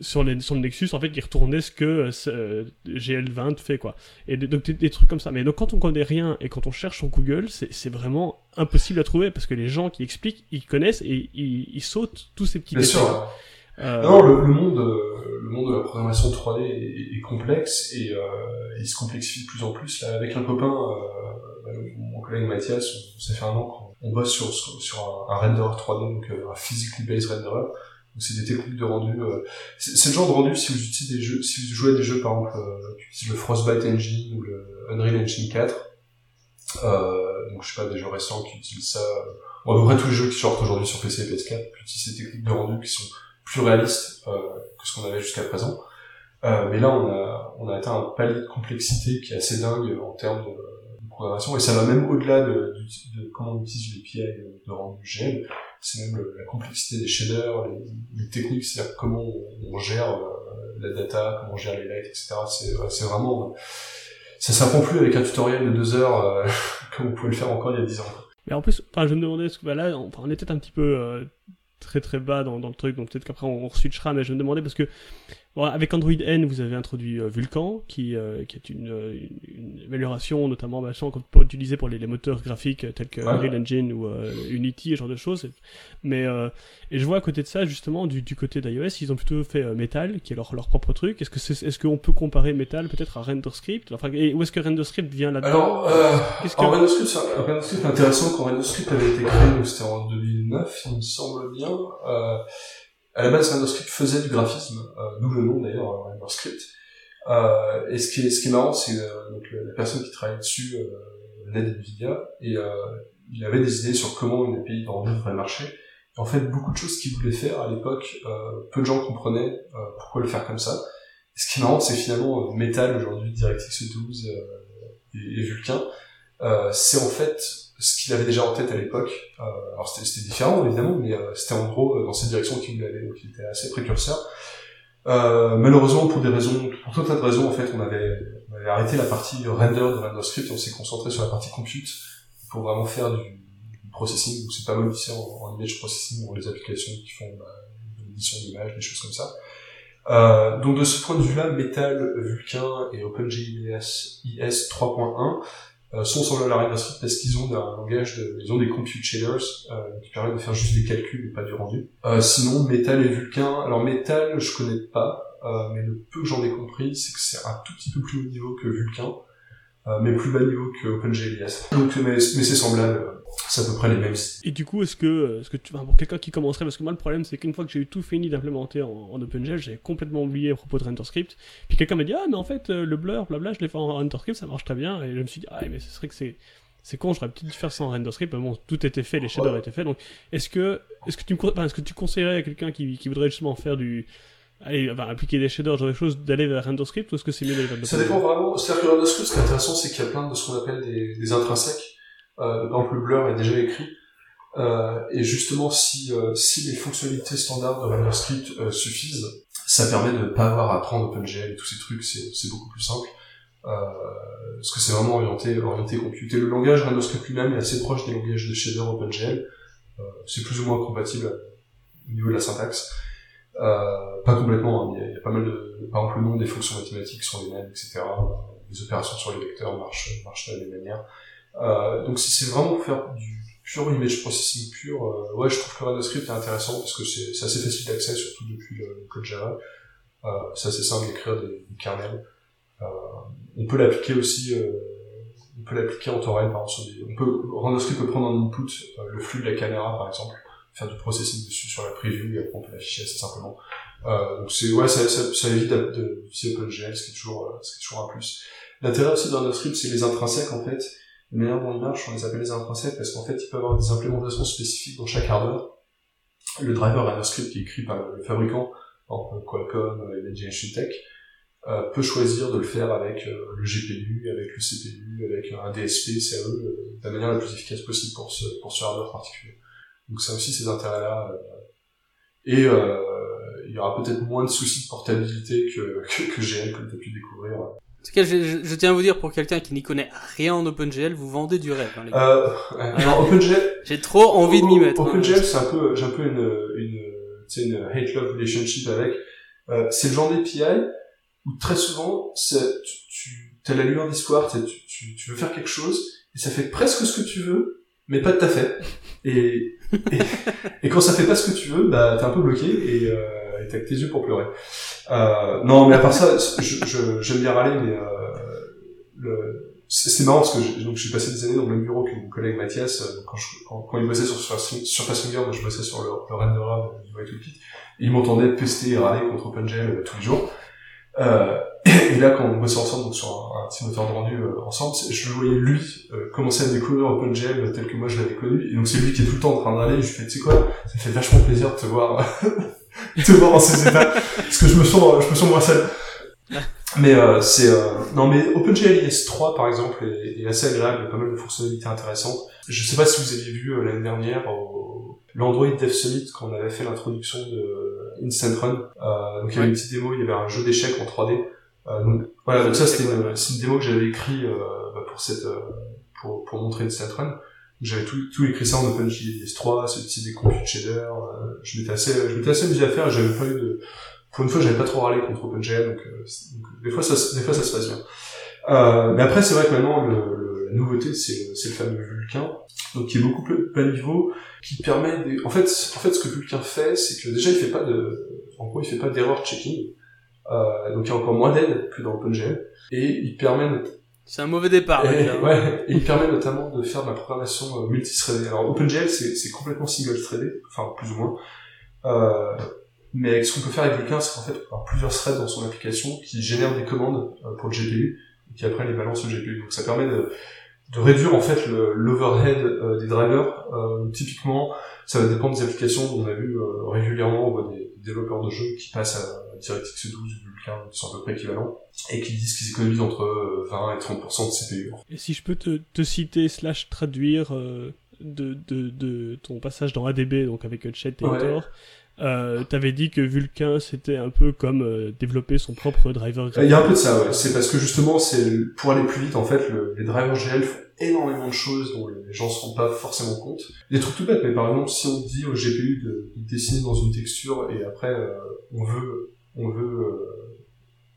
Sur, les, sur le Nexus, en fait, il retournait ce que euh, euh, GL20 fait, quoi. Et des- donc, des, des trucs comme ça. Mais donc, quand on connaît rien et quand on cherche sur Google, c'est c'est vraiment impossible à trouver parce que les gens qui expliquent, ils connaissent et ils, ils sautent tous ces petits Bien détails. sûr. Euh, Non, le, le monde, euh, le monde de la programmation 3D est, est complexe et euh, il se complexifie de plus en plus. Là, avec un copain, euh, bah, mon collègue Mathias, on- ça fait un an qu'on on bosse sur, sur, sur un, un renderer 3D, donc un physically based renderer. C'est des techniques de rendu. euh, c'est le genre de rendu si vous utilisez des jeux, si vous jouez à des jeux par exemple, euh, le Frostbite Engine ou le Unreal Engine 4. Euh, donc je sais pas des jeux récents qui utilisent ça. euh, Bon, à peu tous les jeux qui sortent aujourd'hui sur PC et PS4 utilisent ces techniques de rendu qui sont plus réaliste euh, que ce qu'on avait jusqu'à présent. Euh, mais là, on a, on a atteint un palier de complexité qui est assez dingue en termes de, de programmation, et ça va même au-delà de, de- de comment on utilise les API de, rendu GM. C'est même la complexité des shaders, les, techniques, c'est-à-dire comment on, on gère euh, la data, comment gérer les lights, etc. C'est, c'est vraiment, ça s'apprend plus avec un tutoriel de deux heures comme on pouvait le faire encore il y a dix ans. Mais en plus, enfin, je me demandais, ce que, bah là, on, on était un petit peu très très bas dans, dans le truc, donc peut-être qu'après on, on switchera, mais je me demandais parce que avec Android N, vous avez introduit euh, Vulkan, qui, euh, qui est une, une, amélioration, notamment bah, qu'on peut utiliser pour les, les, moteurs graphiques euh, tels que Unreal Engine ou Unity, ce genre de choses. Mais et je vois à côté de ça, justement, du, du côté d'iOS, ils ont plutôt fait Metal, qui est leur, leur propre truc. Est-ce que c'est, est-ce qu'on peut comparer Metal peut-être à RenderScript enfin, et Où est-ce que RenderScript vient là-dedans? Alors, euh, Qu'est-ce que... RenderScript, c'est, RenderScript intéressant quand RenderScript avait été créé, c'était en 2009, il me semble bien. À la base, RenderScript faisait du graphisme, euh, d'où le nom d'ailleurs, euh, RenderScript. Euh, et ce qui est, marrant, c'est donc la personne qui travaillait dessus euh, venait d'NVIDIA, et il avait des idées sur comment une API vendue devrait marcher. En fait, beaucoup de choses qu'il voulait faire à l'époque, peu de gens comprenaient pourquoi le faire comme ça. Et ce qui est marrant, c'est finalement Metal aujourd'hui, DirectX 12 et, et Vulkan, c'est en fait ce qu'il avait déjà en tête à l'époque. Euh, alors c'était différent évidemment, mais euh, c'était en gros euh, dans cette direction qu'il aller, donc il était assez précurseur. Euh, malheureusement, pour des raisons, pour tout un tas de raisons, en fait, on avait, on avait arrêté la partie render de RenderScript, on s'est concentré sur la partie compute pour vraiment faire du, processing, où c'est pas mal ici en, en, image processing, ou les applications qui font bah, l'édition d'images, des choses comme ça. Euh, donc de ce point de vue-là, Metal, Vulkan et OpenGIS IS 3.1 euh, sont sur le RenderScript parce qu'ils ont un langage de, ils ont des compute shaders euh, qui permettent de faire juste des calculs et pas du rendu. Euh, sinon, Metal et Vulkan, alors Metal je connais pas, euh, mais le peu que j'en ai compris, c'est que c'est un tout petit peu plus haut niveau que euh, mais plus bas niveau que OpenGLS. Donc, mais, mais c'est semblable c'est à peu près les mêmes. Et du coup, est-ce que, est-ce que tu, enfin, pour quelqu'un qui commencerait, parce que moi le problème c'est qu'une fois que j'ai eu tout fini d'implémenter en, en OpenGL, j'avais complètement oublié à propos de RenderScript. Puis quelqu'un m'a dit ah mais en fait euh, le blur, blabla, je l'ai fait en RenderScript, ça marche très bien. Et je me suis dit ah mais ce serait que c'est c'est con, j'aurais peut-être dû faire ça en RenderScript, mais bon, tout était fait, les shaders étaient faits. Donc, est-ce que, est-ce que tu me, enfin, est-ce que tu conseillerais à quelqu'un qui, qui voudrait justement faire du, allez, enfin, appliquer des shaders, genre des choses, d'aller vers RenderScript, ou est-ce que c'est mieux d'aller vers Ça dépend vraiment. C'est-à-dire que RenderScript, ce qui est intéressant, c'est qu'il y a plein de ce qu'on appelle des, des intrinsèques. Euh, donc le blur est déjà écrit. Euh, et justement, si, euh, si les fonctionnalités standards de RenderScript euh, suffisent, ça permet de ne pas avoir à prendre OpenGL et tous ces trucs, c'est beaucoup plus simple. Euh, parce que c'est vraiment orienté, orienté compute. Et le langage RenderScript lui-même est assez proche des langages de shader OpenGL. Euh, c'est plus ou moins compatible au niveau de la syntaxe. Euh, pas complètement, hein, il, y y, a, pas mal de... Par exemple, le nom des fonctions mathématiques sont les mêmes, etc. Les opérations sur les vecteurs marchent, marchent de la même manière. Euh, donc si c'est vraiment pour faire du pure image processing pur, euh, ouais, je trouve que RenderScript est intéressant parce que c'est assez facile d'accès, surtout depuis le code Java. Euh, c'est assez simple d'écrire des, des kernels. Euh, on peut l'appliquer aussi, euh, on peut l'appliquer en torrent, par exemple, sur des, on peut, RenderScript peut prendre en input le flux de la caméra, par exemple, faire du processing dessus sur la preview et après on peut l'afficher assez simplement. donc c'est, ouais, ça, ça, ça évite d'utiliser OpenGL, ce qui est toujours, ce qui est toujours un plus. L'intérêt aussi de RenderScript, c'est les intrinsèques, en fait, la manière dont ils on les appelle les intrinsèques parce qu'en fait, il peut avoir des implémentations spécifiques dans chaque hardware. Le driver RenderScript qui est écrit par le fabricant, exemple Qualcomm et Generation Tech, euh, peut choisir de le faire avec euh, le GPU, avec le CPU, avec un DSP, CAE, euh, de la manière la plus efficace possible pour ce, pour ce hardware particulier. Donc ça aussi ces intérêts-là. Euh, et euh, il y aura peut-être moins de soucis de portabilité que, que, que GL, comme tu as pu découvrir en tout cas, je, je, tiens à vous dire, pour quelqu'un qui n'y connaît rien en OpenGL, vous vendez du rêve. Hein, les gars. Euh, alors, OpenGL... J'ai trop envie de m'y mettre. OpenGL, hein. c'est un peu, j'ai un peu une, une, une hate-love relationship avec. Euh, c'est le genre d'API où très souvent, tu, tu as la lueur d'histoire, tu, tu, tu veux faire quelque chose, et ça fait presque ce que tu veux, mais pas tout à fait. Et, et, et, quand ça fait pas ce que tu veux, bah, t'es un peu bloqué, et... Euh, t'as que tes yeux pour pleurer. Euh, non, mais à part ça, je, je, j'aime bien râler, mais euh, le, c'est, marrant parce que je, donc j'ai passé des années dans le même bureau que mon collègue Mathias euh, quand, je, quand, quand il bossait sur Surface Finger, moi je bossais sur le, le renderer du White et il m'entendait pester et râler contre OpenGL euh, tous les jours. Euh, et là, quand on bossait ensemble donc sur un, un petit moteur de rendu euh, ensemble, je voyais lui euh, commencer à découvrir OpenGL tel que moi je l'avais connu. Et donc c'est lui qui est tout le temps en train de râler. je lui fais, tu sais quoi, ça fait vachement plaisir de te voir te voir dans ces états. Parce que je me sens je me sens moins seul. Mais euh, c'est non mais OpenGL IS3 par exemple est, est, assez agréable. Il y a pas mal de fonctionnalités intéressantes. Je sais pas si vous aviez vu l'année dernière au... l'Android Dev Summit quand on avait fait l'introduction de Instant Run. Euh, donc il y avait une petite démo, il y avait un jeu d'échecs en 3D. Euh, donc voilà, donc ça c'était une, démo que j'avais écrit euh, bah, pour cette pour, pour montrer Instant Run. J'avais tout, tout écrit ça en OpenJS 3, ce type des compute shaders. Euh, je m'étais assez, je m'étais assez amusé à faire. J'avais pas eu de, pour une fois, j'avais pas trop râlé contre OpenGL, donc, des fois ça, se- des fois ça se passe bien. Mais après, c'est vrai que maintenant, le, le- la nouveauté, c'est le, fameux Vulkan, donc qui est beaucoup plus bas niveau, qui permet des... en fait, en fait, ce que Vulkan fait, c'est que déjà, il fait pas de, en gros, il fait pas d'erreur checking, euh, donc il y a encore moins d'aide que dans OpenGL, et il permet C'est un mauvais départ, et, déjà. ouais, et il permet notamment de faire de la programmation euh, multithreadée. Alors OpenGL, c'est complètement single-threaded, enfin plus ou moins. Euh, mais ce qu'on peut faire avec Vulkan, c'est qu'en fait, on avoir plusieurs threads dans son application qui génèrent des commandes pour le GPU et qui après les balancent au GPU. Donc ça permet de, de réduire en fait l'overhead euh, des drivers. Euh, typiquement, ça va dépendre des applications. On a vu euh, régulièrement, on voit des développeurs de jeux qui passent à DirectX 12 Vulkan, qui sont à peu près équivalents, et qui disent qu'ils économisent entre euh, 20 et 30% de CPU. Et si je peux te, te citer slash traduire euh, de, de, de ton passage dans ADB, donc avec euh, Chet et Ouais. Euh, t'avais dit que Vulkan c'était un peu comme euh, développer son propre driver Il y a un peu de ça, ouais. C'est parce que justement, c'est pour aller plus vite, en fait, le- les drivers GL font énormément de choses dont les gens se rendent pas forcément compte. Des trucs tout bêtes, mais par exemple, si on dit au GPU de, de dessiner dans une texture et après euh, on veut on veut euh,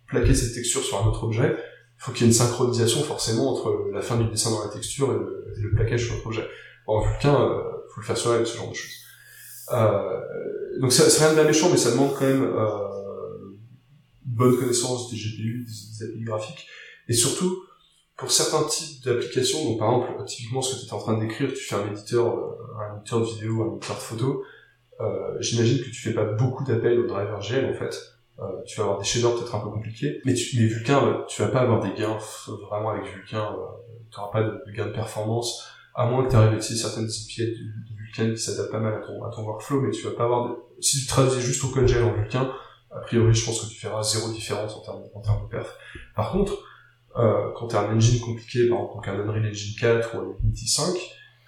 plaquer cette texture sur un autre objet, il faut qu'il y ait une synchronisation forcément entre la fin du dessin dans la texture et le, et le plaquage sur l'autre objet. En Vulkan, euh, faut le faire soi-même, ce genre de choses. Euh, donc c'est rien de bien méchant, mais ça demande quand même euh, une bonne connaissance des GPU, des, API graphiques, et surtout pour certains types d'applications, donc par exemple typiquement ce que tu étais en train décrire, tu fais un éditeur, euh, un éditeur de vidéo, un éditeur de photo, euh, j'imagine que tu fais pas beaucoup d'appels au driver GL en fait. Euh, tu vas avoir des shaders peut-être un peu compliqués, mais, tu, mais Vulkan, euh, tu vas pas avoir des gains vraiment avec Vulkan, euh, tu n'auras pas de, de gains de performance, à moins que tu arrives à utiliser certaines API de Qui s'adaptent pas mal à ton, à ton workflow, mais tu vas pas avoir de... Si tu traduisais juste OpenGL en Vulkan, a priori je pense que tu feras zéro différence en termes, de perf. Par contre, euh, quand tu as un engine compliqué, par un Unreal Engine 4 ou un Unity 5,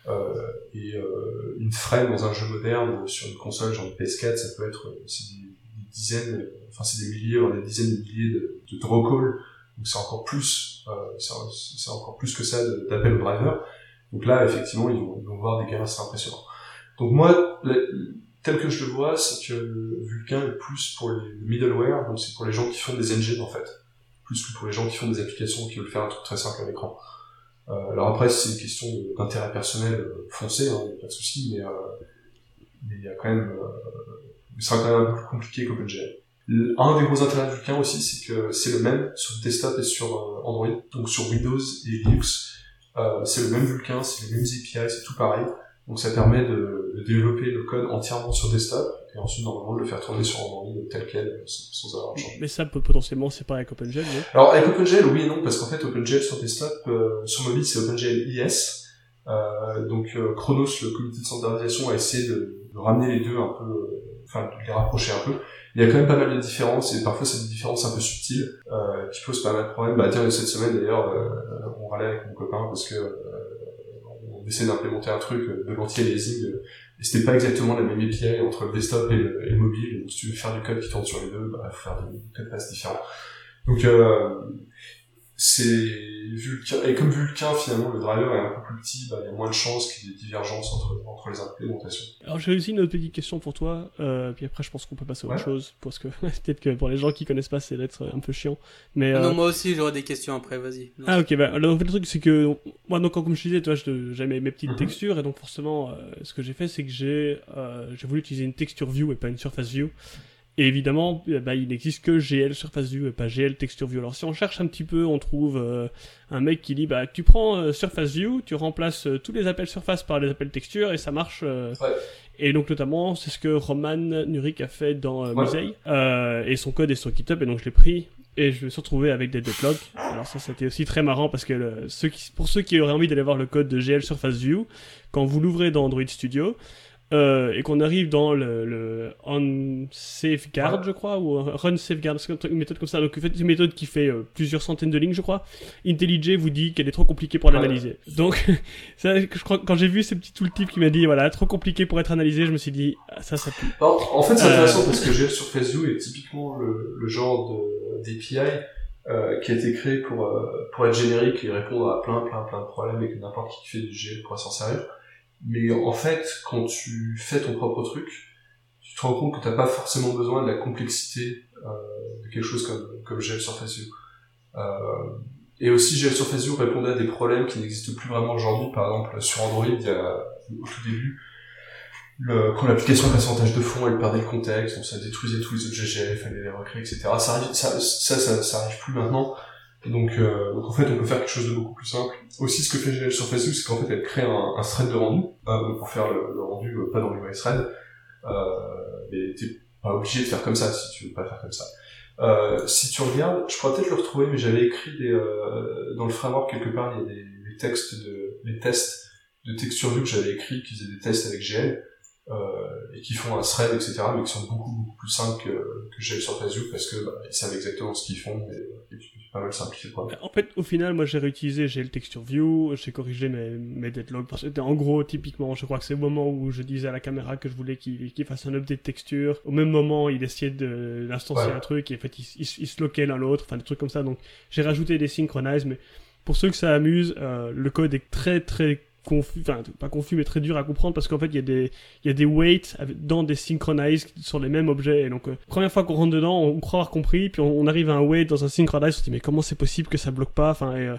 euh, et euh, une frame dans un jeu moderne sur une console genre une PS4, ça peut être des, dizaines, enfin c'est des milliers, voire des dizaines de milliers de, de draw calls, donc c'est encore plus, c'est encore plus que ça d'appels au driver. Donc là, effectivement, ils vont, ils vont voir des gains assez impressionnants. Donc moi, tel que je le vois, c'est que Vulkan est plus pour les middleware, donc c'est pour les gens qui font des engines en fait, plus que pour les gens qui font des applications qui veulent faire un truc très simple à l'écran. Euh, alors après, c'est une question d'intérêt personnel, euh, foncez, hein, pas de souci, mais euh, il y a quand même, euh, sera quand même un peu plus compliqué qu'OpenGL. Un des gros intérêts de Vulkan aussi, c'est que c'est le même sur desktop et sur euh, Android, donc sur Windows et Linux. Euh, c'est le même Vulkan, c'est les mêmes API, c'est tout pareil. Donc ça permet de, de développer le code entièrement sur desktop et ensuite normalement de le faire tourner sur Android tel quel sans, sans avoir à changer. Mais ça peut potentiellement c'est pareil avec OpenGL, non? Alors avec OpenGL, oui et non, parce qu'en fait OpenGL sur desktop, euh, sur mobile c'est OpenGL IS. Euh, donc euh, Chronos, le comité de standardisation, a essayé de, de ramener les deux un peu, euh, enfin de les rapprocher un peu. Il y a quand même pas mal de différences et parfois c'est des différences un peu subtiles euh, qui posent pas mal de problèmes. Bah tiens, cette semaine d'ailleurs, euh, on râlait avec mon copain parce que on essaie d'implémenter un truc euh, de l'anti-aliasing euh, et c'était pas exactement la même API entre le desktop et le, mobile. Donc si tu veux faire du code qui tourne sur les deux, bah faut faire des code passe différents. Donc euh, c'est Vulkan et comme Vulkan finalement le driver est un peu plus petit, bah, il y a moins de chances qu'il y ait des divergences entre entre les implémentations. Alors j'ai aussi une autre petite question pour toi, euh, puis après je pense qu'on peut passer à autre Ouais. chose, parce que peut-être que pour les gens qui connaissent pas c'est d'être un peu chiant. Mais euh, Non, moi aussi, j'aurais des questions après, vas-y. Ah ok, bah, alors, en fait, le truc c'est que moi donc comme je disais, toi je- j'aimais mes petites Mhm. textures et donc forcément euh, ce que j'ai fait c'est que j'ai euh, j'ai voulu utiliser une texture view et pas une surface view. Et évidemment, bah, il n'existe que GL Surface View et pas GL Texture View. Alors si on cherche un petit peu, on trouve euh, un mec qui dit bah tu prends euh, Surface View, tu remplaces euh, tous les appels surface par les appels texture et ça marche. euh. Ouais. Et donc notamment c'est ce que Roman Nurik a fait dans euh, Ouais. Musei. Euh, et son code est sur GitHub et donc je l'ai pris et je me suis retrouvé avec des deadlocks. Alors ça c'était aussi très marrant parce que le- ceux qui, pour ceux qui auraient envie d'aller voir le code de GL Surface View, quand vous l'ouvrez dans Android Studio, euh, et qu'on arrive dans le, le on safeguard, je crois, ou run safeguard, c'est une méthode comme ça. Donc, en fait, une méthode qui fait plusieurs centaines de lignes, je crois. IntelliJ vous dit qu'elle est trop compliquée pour l'analyser. Donc, ça, je crois, quand j'ai vu ces petits tooltips qui m'a dit, voilà, trop compliqué pour être analysé, je me suis dit, ah, ça, ça pue. en fait, c'est intéressant parce que GL sur Facebook est typiquement le, le genre d'API euh, qui a été créé pour, euh, pour être générique et répondre à plein, plein, plein de problèmes et que n'importe qui fait du GL pourra s'en servir. Mais en fait, quand tu fais ton propre truc, tu te rends compte que t'as pas forcément besoin de la complexité euh, de quelque chose comme, comme GL Surface View. Euh, et aussi, GL Surface View répondait à des problèmes qui n'existent plus vraiment aujourd'hui. Par exemple, sur Android, il y a, au tout début, le, quand l'application passait en tâche de fond, elle perdait le contexte, donc ça détruisait tous les objets GL, fallait les recréer, etc. Ça arrive, ça, ça, ça, arrive plus maintenant. Donc, euh, donc en fait, on peut faire quelque chose de beaucoup plus simple. Aussi, ce que fait GL sur Facebook, c'est qu'en fait, elle crée un, un, thread de rendu euh, pour faire le, rendu euh, pas dans les thread. Euh, mais t'es pas obligé de faire comme ça si tu veux pas faire comme ça. Euh, si tu regardes, je pourrais peut-être le retrouver, mais j'avais écrit des, euh, dans le framework quelque part, il y a des, des textes de, des tests de texture view que j'avais écrit qui faisaient des tests avec GL et qui font un thread, etc., mais qui sont beaucoup, beaucoup plus simples que, que j'ai sur Facebook parce que bah, ils savent exactement ce qu'ils font et, et tu peux pas mal simplifier le problème. En fait, au final, moi j'ai réutilisé j'ai le texture view, j'ai corrigé mes, mes deadlocks parce que en gros, typiquement, je crois que c'est le moment où je disais à la caméra que je voulais qu'il fasse un update texture. Au même moment, il essayait d'instancier un truc et en fait, il, il, se loquait l'un l'autre, enfin des trucs comme ça. Donc j'ai rajouté des synchronize, mais pour ceux que ça amuse, euh, le code est très très confus, enfin pas confus mais très dur à comprendre parce qu'en fait il y a des il y a des weights dans des synchronize sur les mêmes objets. Et donc euh, première fois qu'on rentre dedans on croit avoir compris puis on, arrive à un weight dans un synchronize on se dit mais comment c'est possible que ça bloque pas? Enfin et, euh,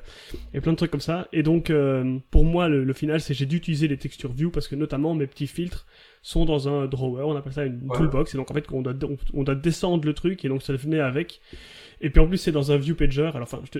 et, plein de trucs comme ça. Et donc euh, pour moi le, final c'est j'ai dû utiliser les textures view parce que notamment mes petits filtres sont dans un drawer. On appelle ça une toolbox. Et donc en fait on doit on, doit descendre le truc et donc ça venait avec. Et puis en plus c'est dans un view pager. Alors enfin je te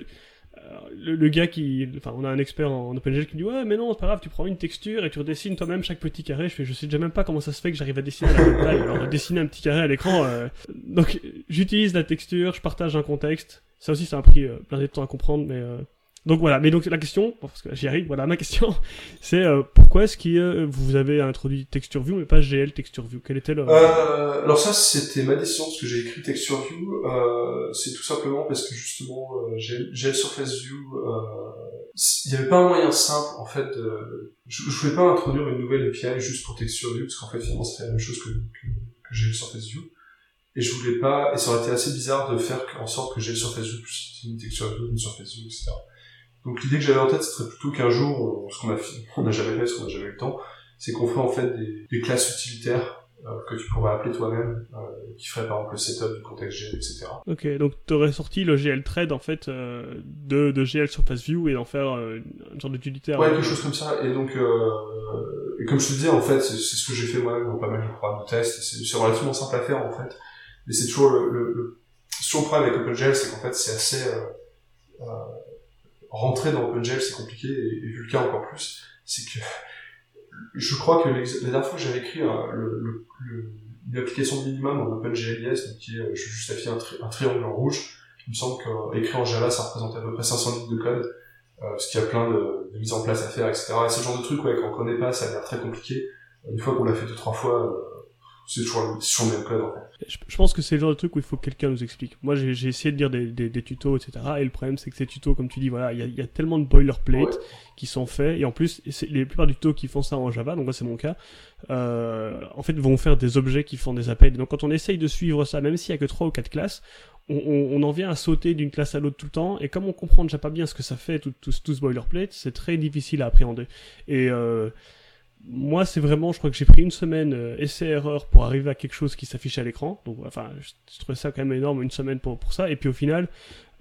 le, gars qui, enfin, on a un expert en OpenGL qui dit ouais, mais non, c'est pas grave, tu prends une texture et tu redessines toi-même chaque petit carré. Je fais, je sais déjà même pas comment ça se fait que j'arrive à dessiner la même. Alors, dessiner un petit carré à l'écran. Euh, donc, j'utilise la texture, je partage un contexte. Ça aussi, ça a pris euh, plein de temps à comprendre, mais euh, donc voilà, mais donc la question, parce que j'y arrive, voilà, ma question, c'est euh, pourquoi est-ce que euh, vous avez introduit Texture View mais pas GL Texture View? Quel était le... Euh, alors ça, c'était ma décision, parce que j'ai écrit Texture View, euh, c'est tout simplement parce que justement, euh, GL, Surface View, il n'y avait pas un moyen simple, en fait, de... je, je voulais pas introduire une nouvelle API juste pour Texture View, parce qu'en fait, finalement, c'était la même chose que, que, que GL Surface View. Et je voulais pas, et ça aurait été assez bizarre de faire en sorte que GL Surface View puisse une Texture une Surface View, etc. Donc l'idée que j'avais en tête, ce serait plutôt qu'un jour, ce qu'on a on n'a jamais fait, ce qu'on n'a jamais eu le temps, c'est qu'on ferait en fait des, classes utilitaires euh, que tu pourrais appeler toi-même, euh, qui ferait par exemple le setup du contexte GL, etc. Ok, donc tu aurais sorti le GL thread en fait euh, de, de GL Surface View et d'en faire une sorte d'utilitaire. Ouais, quelque chose comme ça. Et donc, et comme je te disais, en fait, c'est ce que j'ai fait moi-même dans pas mal de programmes de test. C'est relativement simple à faire en fait. Mais c'est toujours le, le, le, le problème avec OpenGL, c'est qu'en fait, c'est assez rentrer dans OpenGL c'est compliqué et, et Vulkan encore plus. C'est que je crois que la dernière fois que j'avais écrit un, le, une application minimum en OpenGLES, donc qui est, je vais juste tri un, triangle en rouge, il me semble qu'écrit en Java ça représente à peu près 500 lignes de code, euh, parce qu'il y a plein de, de mises en place à faire, etc. Et ce genre de truc, ouais, quand on connaît pas, ça a l'air très compliqué. Une fois qu'on l'a fait deux, trois fois, euh, c'est toujours, toujours le même code en fait. Je, pense que c'est le genre de truc où il faut que quelqu'un nous explique. Moi j'ai essayé de lire des, des, des, tutos, etc. Et le problème c'est que ces tutos, comme tu dis, voilà, il y a, y a, tellement de boilerplate qui sont faits. Et en plus, les plupart du tutos qui font ça en Java, donc là c'est mon cas, euh, en fait vont faire des objets qui font des appels. Donc quand on essaye de suivre ça, même s'il y a que trois ou quatre classes, on, on, on, en vient à sauter d'une classe à l'autre tout le temps. Et comme on comprend déjà pas bien ce que ça fait, tout, tout, tout ce boilerplate, c'est très difficile à appréhender. Et euh, moi, c'est vraiment, je crois que j'ai pris une semaine euh, essai-erreur pour arriver à quelque chose qui s'affiche à l'écran. Donc, enfin, je, je, trouvais ça quand même énorme, une semaine pour, pour ça. Et puis au final,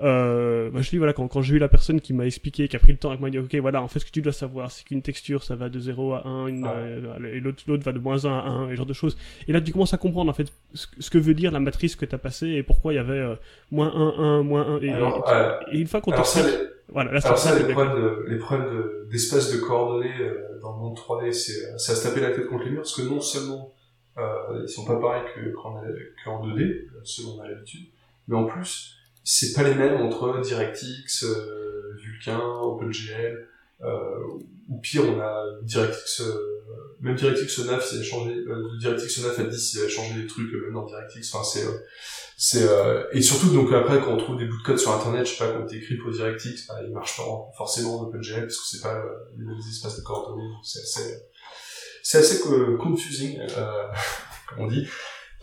euh, bah, je dis voilà quand, quand j'ai eu la personne qui m'a expliqué qui a pris le temps et qui m'a dit ok voilà en fait ce que tu dois savoir c'est qu'une texture ça va de 0 à 1 une, euh, et l'autre l'autre va de moins 1 à 1 et genre de choses et là tu commences à comprendre en fait ce, ce que veut dire la matrice que tu as passée et pourquoi il y avait euh, moins 1 1 moins 1 et, alors, et, et, une fois qu'on t'explique voilà là alors ça les problèmes de, les problèmes d'espace de, de, coordonnées euh, dans le monde 3D c'est ça se taper la tête contre les murs parce que non seulement euh, ils sont pas pareils qu'en qu 2D selon l'habitude mais en plus c'est pas les mêmes entre DirectX, euh, Vulkan, OpenGL. Ou pire, on a DirectX, même DirectX 9, s'il a changé, de DirectX 9 à 10, il a changé des trucs, même dans DirectX, enfin c'est c'est et surtout donc après quand on trouve des bouts de code sur internet je sais pas quand t'écris pour DirectX bah, il marche pas forcément en OpenGL parce que c'est pas les mêmes espaces de coordonnées c'est assez c'est assez confusing euh, comme on dit.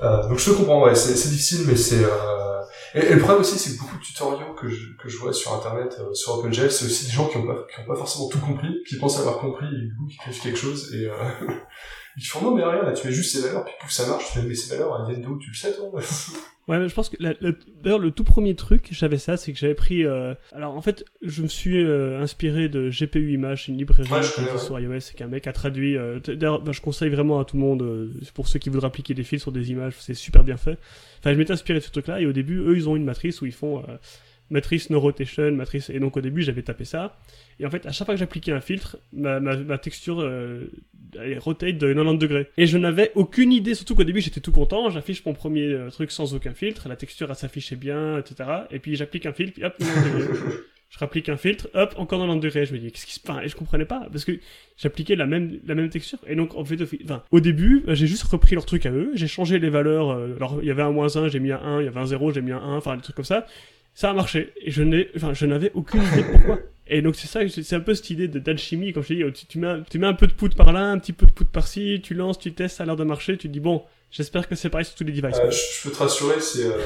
Euh, donc je peux comprendre ouais c'est difficile mais c'est euh... et, le problème aussi c'est que beaucoup de tutoriaux que je que je vois sur internet euh, sur OpenGL c'est aussi des gens qui ont pas qui ont pas forcément tout compris qui pensent avoir compris et du coup qui écrivent quelque chose et euh, ils font non mais rien là tu mets juste ces valeurs puis pouf ça marche tu fais mais ces valeurs elles viennent d'où? Tu le sais toi? Ouais, mais je pense que d'ailleurs le tout premier truc, j'avais ça, c'est que j'avais pris. Euh... Alors en fait, je me suis euh, inspiré de GPU Image, une librairie ouais, sur iOS, c'est qu'un mec a traduit. Euh... D'ailleurs, bah, je conseille vraiment à tout le monde, pour ceux qui voudraient appliquer des fils sur des images, c'est super bien fait. Enfin, je m'étais inspiré de ce truc-là, et au début, eux, ils ont une matrice où ils font matrice no rotation, matrice. Et donc au début, j'avais tapé ça. Et en fait, à chaque fois que j'appliquais un filtre, ma, ma, ma texture euh, elle rotate de 90 degrés. Et je n'avais aucune idée, surtout qu'au début j'étais tout content, j'affiche mon premier euh, truc sans aucun filtre, la texture elle s'affichait bien, etc. Et puis j'applique un filtre, hop, 90 degrés. je rapplique un filtre, hop, encore 90 degrés. Je me dis, qu'est-ce qui se passe? Et je comprenais pas, parce que j'appliquais la même, la même texture. Et donc, en fait, au début, j'ai juste repris leur truc à eux, j'ai changé les valeurs. Euh, alors, il y avait un moins 1, j'ai mis un 1, il y avait un 0, j'ai mis un 1, enfin, des trucs comme ça. Ça a marché. Et je n'ai, enfin, je n'avais aucune idée pourquoi. Et donc c'est ça, c'est un peu cette idée d'alchimie, comme je te dis, tu, tu, mets, tu mets un peu de poudre par là, un petit peu de poudre par-ci, tu lances, tu testes, ça a l'air de marcher, tu te dis bon, j'espère que c'est pareil sur tous les devices. Euh, je, peux te rassurer, c'est euh,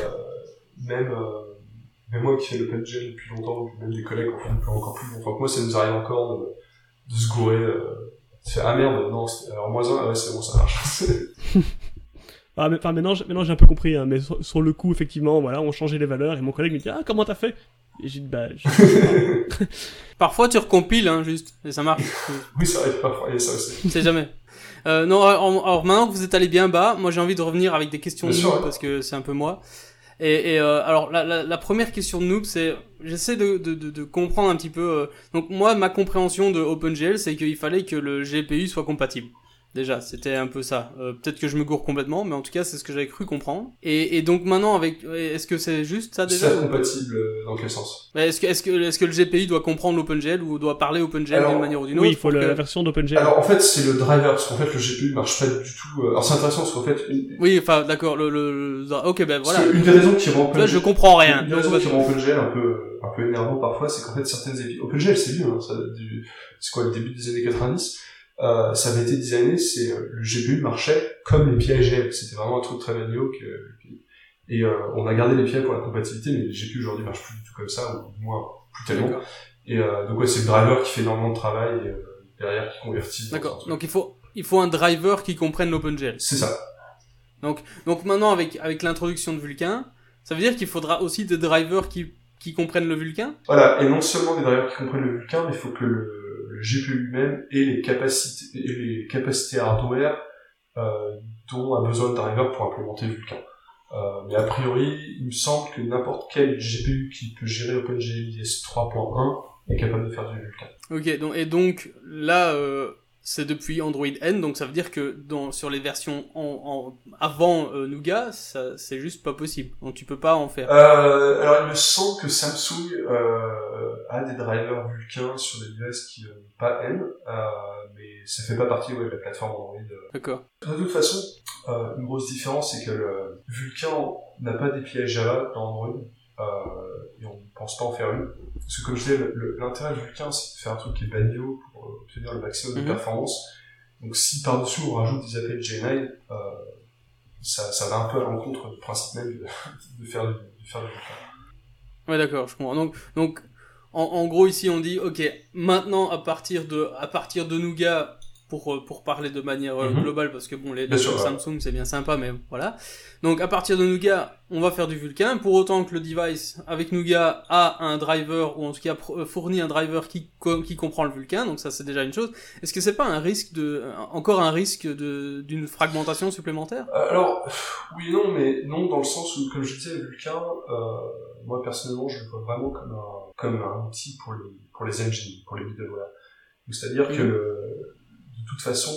même, euh, même moi qui fais le PNG depuis longtemps, même des collègues qui font encore plus longtemps que moi, ça nous arrive encore de, de se gourer. Euh, c'est ah merde, non, alors moins un, ouais c'est bon, ça marche. Ah, mais, enfin, maintenant, maintenant j'ai un peu compris, hein, mais sur, sur, le coup, effectivement, voilà, on changeait les valeurs et mon collègue me dit, ah, comment t'as fait? Et j'ai dit, bah, Parfois, tu recompiles, hein, juste, et ça marche. oui, ça arrive parfois, et ça aussi. C'est jamais. Euh, non, alors, maintenant que vous êtes allé bien bas, moi j'ai envie de revenir avec des questions de noob, parce que c'est un peu moi. Et, et euh, alors la, la, la, première question de noob, c'est j'essaie de, de, de, de, comprendre un petit peu. Euh, donc moi, ma compréhension de OpenGL, c'est qu'il fallait que le GPU soit compatible. Déjà, c'était un peu ça. Euh, Peut-être que je me gourre complètement, mais en tout cas, c'est ce que j'avais cru comprendre. Et, et, donc maintenant, avec, est-ce que c'est juste ça déjà C'est compatible euh, dans quel sens? Est-ce que, est-ce que, est-ce que le GPU doit comprendre l'OpenGL ou doit parler OpenGL d'une manière ou d'une autre Oui, il faut la, version d'OpenGL. Alors en fait, c'est le driver parce qu'en fait, le GPU marche pas du tout. Euh, alors c'est intéressant parce qu'en fait. Une... Oui, enfin, d'accord. Le, le, ok, ben voilà. Une des raisons qui rend OpenGL. Là, je comprends rien. Une des raisons qui rend OpenGL un peu, un peu énervant parfois, c'est qu'en fait, certaines API. OpenGL, c'est vieux. Hein, ça, du... c'est quoi, le début des années 90 euh, ça avait été designé, c'est euh, le GPU marchait comme les PIGL. C'était vraiment un truc très que, et euh, on a gardé les PI pour la compatibilité, mais les GPU aujourd'hui marchent plus du tout comme ça, ou moins plus tellement. Et euh, donc ouais, c'est le driver qui fait énormément de travail et, euh, derrière qui convertit. D'accord. Donc il faut il faut un driver qui comprenne l'OpenGL. C'est ça. Donc donc maintenant avec avec l'introduction de Vulkan, ça veut dire qu'il faudra aussi des drivers qui qui comprennent le Vulkan? Voilà. Et non seulement des drivers qui comprennent le Vulkan, mais il faut que le GPU lui-même et les capacités, et les capacités hardware euh, dont a besoin le pour implémenter Vulkan. Euh, mais a priori, il me semble que n'importe quel GPU qui peut gérer OpenGLES 3.1 est capable de faire du Vulkan. Ok, donc, et donc là, euh, c'est depuis Android N, donc ça veut dire que dans, sur les versions en, en avant euh, Nougat, ça, c'est juste pas possible. Donc tu peux pas en faire. Euh, alors il me semble que Samsung euh, a des drivers Vulkan sur des devices qui n'ont pas N, euh, mais ça fait pas partie ouais, de la plateforme Android. D'accord. De toute façon, euh, une grosse différence, c'est que le Vulkan n'a pas d'API Java dans Android, et on ne pense pas en faire une. Parce que comme je disais, l'intérêt de Vulkan, c'est de faire un truc qui est banio pour obtenir le maximum de Mhm. performance. Donc si par-dessus on rajoute des appels J9, euh, ça, ça va un peu à l'encontre du principe même de, de faire du, de faire du Vulkan. Ouais, d'accord, je comprends. Donc, donc en, en gros ici on dit, ok, maintenant à partir de à partir de Nougat pour euh, pour parler de manière euh, Mhm. globale parce que bon les deux sûr. Samsung c'est bien sympa mais voilà. Donc à partir de Nougat on va faire du Vulkan pour autant que le device avec Nougat a un driver ou en tout cas euh, fournit un driver qui qui comprend le Vulkan donc ça c'est déjà une chose. Est-ce que c'est pas un risque de encore un risque de d'une fragmentation supplémentaire? Alors, oui et non, mais non dans le sens où, comme je disais, Vulkan, euh, moi personnellement, je le vois vraiment comme un, comme un outil pour les, pour les engines, pour les middleware. C'est-à-dire que, Mhm. De toute façon,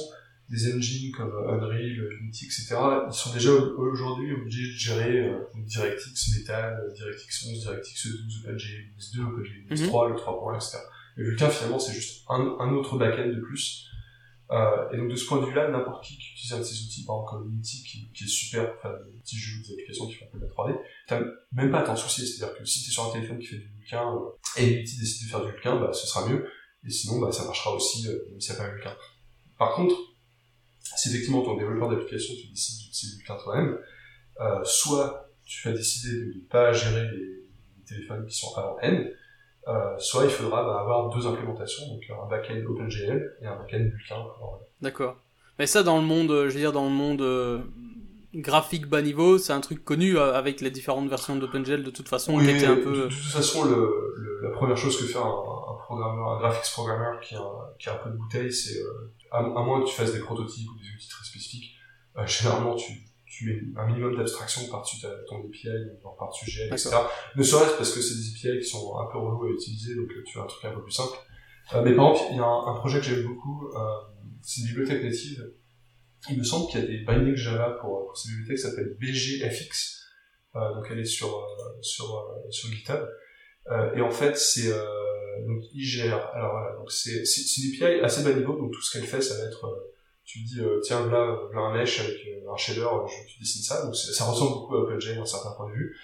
des engines comme Unreal, Unity, etc., ils sont déjà au- aujourd'hui obligés de gérer euh, DirectX Metal, DirectX 11, DirectX 12, OpenGL 2, OpenGL Mhm. 3, le 3.1, etc. Et Vulkan, finalement, c'est juste un, un autre backend de plus. Euh, et donc de ce point de vue-là, n'importe qui qui utilise un de ces outils, par exemple comme Unity, qui, qui est super pour faire des petits jeux, des applications qui font un peu de la 3D, t'as même pas à t'en soucier. C'est-à-dire que si t'es sur un téléphone qui fait du Vulkan euh, et Unity décide de faire du Vulkan, bah, ce sera mieux. Et sinon, bah, ça marchera aussi, euh, même s'il n'y a pas Vulkan. Par contre, si effectivement ton développeur d'application tu décides d'utiliser Vulkan toi-même, euh, soit tu vas décider de ne pas gérer les, les téléphones qui sont avant N, euh, soit il faudra bah, avoir deux implémentations, donc un backend OpenGL et un backend Vulkan. D'accord. Mais ça, dans le monde, euh, je veux dire, dans le monde euh, graphique bas niveau, c'est un truc connu avec les différentes versions d'OpenGL de toute façon, Oui, qui était un de, peu. de toute façon, le, le- la première chose que fait un programmeur, un graphics programmer qui a, qui a un peu de bouteille, c'est euh, à, à moins que tu fasses des prototypes ou des outils très spécifiques, euh, généralement tu, tu mets un minimum d'abstraction par-dessus ton API, par-dessus GL, etc. Ne serait-ce parce que c'est des API qui sont un peu relous à utiliser, donc euh, tu as un truc un peu plus simple. Euh, mais par exemple, il y a un, un projet que j'aime beaucoup, euh, c'est une bibliothèque native. Il me semble qu'il y a des bindings Java pour, pour cette bibliothèque qui s'appelle BGFX. Euh, donc elle est sur, sur, sur GitHub. Et en fait, c'est euh, donc IGR. Alors voilà, donc c'est une API assez bas niveau, donc tout ce qu'elle fait, ça va être euh, tu dis euh, tiens là, là un mesh avec euh, un shader, je, tu dessines ça. Donc ça ressemble beaucoup à OpenGL d'un certain point de vue.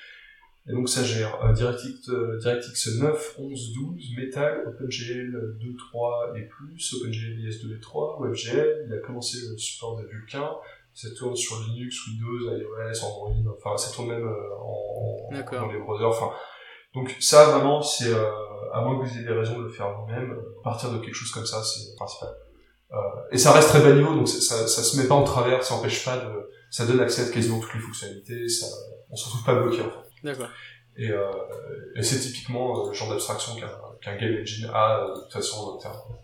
Et donc ça gère euh, DirectX, DirectX 9, 11, 12, Metal, OpenGL 2, 3 et plus, OpenGL IS2 et 3, WebGL, il a commencé le support de Vulkan, ça tourne sur Linux, Windows, iOS, Android, enfin ça tourne même en, dans les browsers, enfin donc ça vraiment c'est euh, à moins que vous ayez des raisons de le faire vous-même, partir de quelque chose comme ça c'est le principal. Euh, et ça reste très bas niveau, donc ça, ça se met pas en travers, ça empêche pas de, ça donne accès à quasiment toutes les fonctionnalités, ça, on se retrouve pas bloqué en fait. D'accord. Et, euh, et c'est typiquement euh, le genre d'abstraction qu'un qu'un game engine a euh, de toute façon.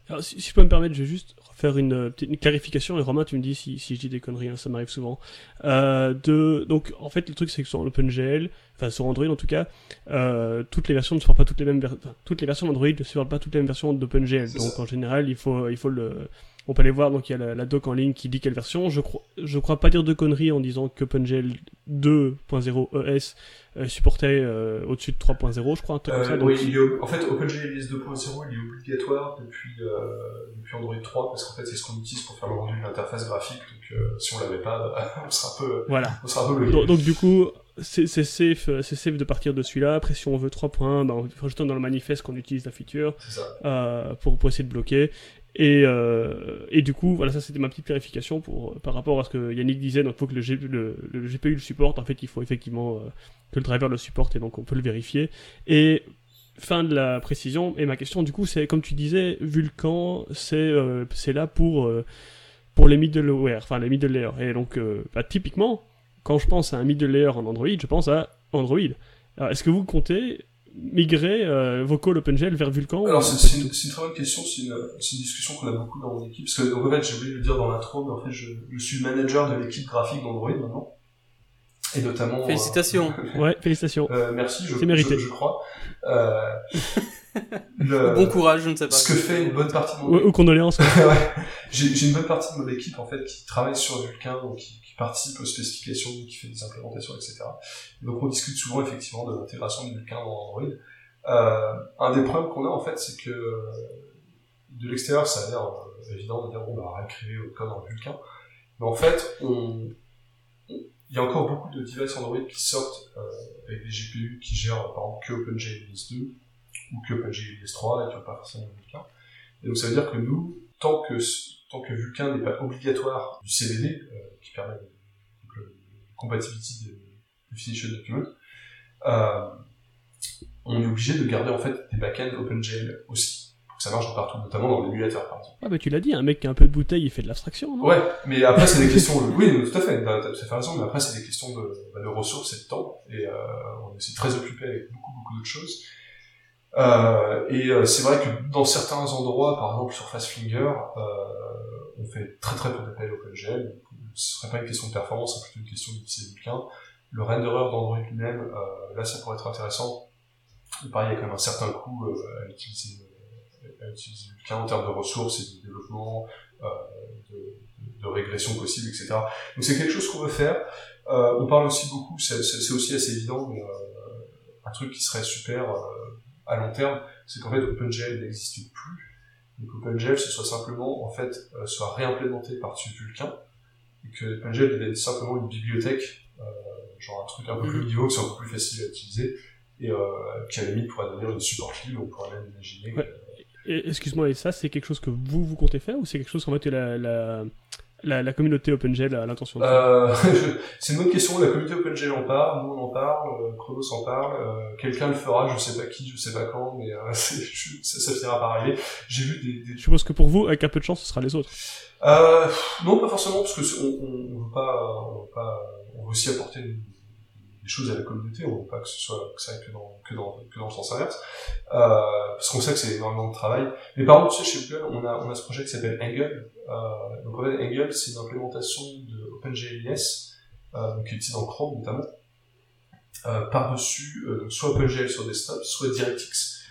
Alors, si, si je peux me permettre, je vais juste faire une euh, petite une clarification et Romain, tu me dis si, si je dis des conneries, hein, ça m'arrive souvent. Euh, de, donc, en fait, le truc, c'est que sur OpenGL, enfin sur Android en tout cas, euh, toutes les versions ne supportent pas toutes les mêmes, ver- enfin, toutes les versions d'Android ne supportent pas toutes les mêmes versions d'OpenGL. Donc, ça. en général, il faut, il faut le, on peut aller voir. Donc, il y a la, la doc en ligne qui dit quelle version. Je crois, je crois pas dire de conneries en disant qu'OpenGL 2.0 ES euh, supportait euh, au-dessus de 3.0, je crois, un truc comme ça. Euh, Donc, oui, il est ob- en fait, OpenGL IS 2.0, il est obligatoire depuis, depuis Android 3 parce qu'en fait, c'est ce qu'on utilise pour faire le rendu de l'interface graphique. Donc, si on l'avait pas, on serait un peu, voilà. on serait un peu. Donc, donc, du coup, c'est safe, safe de partir de celui-là. Après, si on veut 3 points, ben, il faut juste dans le manifeste qu'on utilise la feature euh, pour essayer de bloquer. Et, euh, et du coup, voilà, ça c'était ma petite clarification pour, par rapport à ce que Yannick disait. Donc, il faut que le, GPU le supporte. En fait, il faut effectivement euh, que le driver le supporte et donc on peut le vérifier. Et fin de la précision. Et ma question, du coup, c'est comme tu disais, Vulkan, c'est euh, là pour, euh, pour les middleware, enfin les middle layers. Et donc, euh, bah, typiquement, quand je pense à un middle layer en Android, je pense à Android. Alors, est-ce que vous comptez migrer euh, vos calls OpenGL vers Vulkan Alors, ou c'est une, une très bonne question, c'est une, discussion qu'on a beaucoup dans mon équipe. Parce que, donc, en fait, j'ai oublié de le dire dans l'intro, mais en fait, je, je suis le manager de l'équipe graphique d'Android maintenant. Et notamment. euh, Félicitations. Ouais, félicitations. Euh, merci, je, C'est mérité. je, je crois. Euh, le- Bon courage, je ne sais pas. Ce que fait une bonne partie de mon Ou, ou condoléances. ouais. J'ai une bonne partie de mon équipe en fait qui travaille sur Vulkan, donc qui participe aux spécifications, qui fait des implémentations, etc. Et donc on discute souvent effectivement de l'intégration de Vulkan dans Android. Euh, un des problèmes qu'on a en fait, c'est que de l'extérieur, ça a l'air euh, évident de dire bon bah réécrivez votre code en Vulkan, mais en fait, il y a encore beaucoup de devices Android qui sortent euh, avec des GPU qui gèrent par exemple que OpenGL ES2 ou que OpenGL ES3 et qui n'ont pas forcément Vulkan. Et donc ça veut dire que nous, tant que tant que Vulkan n'est pas obligatoire du CDD, qui permet compatibility de, de Document, euh, on est obligé de garder en fait des backends OpenGL aussi, pour que ça marche de partout, notamment dans l'émulateur par exemple. Ah bah tu l'as dit, un mec qui a un peu de bouteille, il fait de l'abstraction, non? Ouais, mais après c'est des questions, oui, tout à fait, t'as t'as tout à fait raison, mais après c'est des questions de, bah, de ressources et de temps, et euh, on est aussi très occupé avec beaucoup beaucoup d'autres choses. Euh, et euh, c'est vrai que dans certains endroits, par exemple sur Fastfinger, euh, on fait très très peu d'appels OpenGL, donc ce serait pas une question de performance, c'est plutôt une question d'utiliser Vulkan. Le renderer d'Android lui-même, euh, là ça pourrait être intéressant. Mais pareil, il y a quand même un certain coût euh, à utiliser à utiliser Vulkan en termes de ressources et de développement, euh, de, de régression possible, etc. Donc c'est quelque chose qu'on veut faire. On parle aussi beaucoup, c'est aussi assez évident, mais un truc qui serait super à long terme, c'est qu'en fait OpenGL n'existe plus, et qu'OpenGL ce soit simplement en fait euh, soit réimplémenté par-dessus Vulkan, et que OpenGL devienne simplement une bibliothèque, euh, genre un truc un peu plus Mhm. niveau, qui soit un peu plus facile à utiliser, et euh, qui à la limite pourrait devenir une support libre, on pourrait même imaginer. Ouais. Excuse-moi, et ça, c'est quelque chose que vous, vous comptez faire ou c'est quelque chose qu'en fait la, la, la, la communauté OpenGL a l'intention de Euh, c'est une bonne question. La communauté OpenGL en parle, nous on en parle, euh, Chronos en parle. euh, Quelqu'un le fera, je sais pas qui, je sais pas quand, mais euh, je- ça, ça finira par arriver. J'ai vu des, des... Je suppose que pour vous, avec un peu de chance, ce sera les autres. Euh, non, pas forcément, parce que on, on, on veut pas, on veut pas, on veut aussi apporter des, des choses à la communauté. On veut pas que ce soit que ça aille que dans que dans que dans le sens inverse, euh, parce qu'on sait que c'est énormément de travail. Mais par contre, tu sais, chez Google, on a on a ce projet qui s'appelle Angle. Euh, donc en Angle, c'est une implémentation de OpenGLES, euh, qui est utilisée dans Chrome notamment, euh, par-dessus euh, donc soit OpenGL sur desktop, soit DirectX.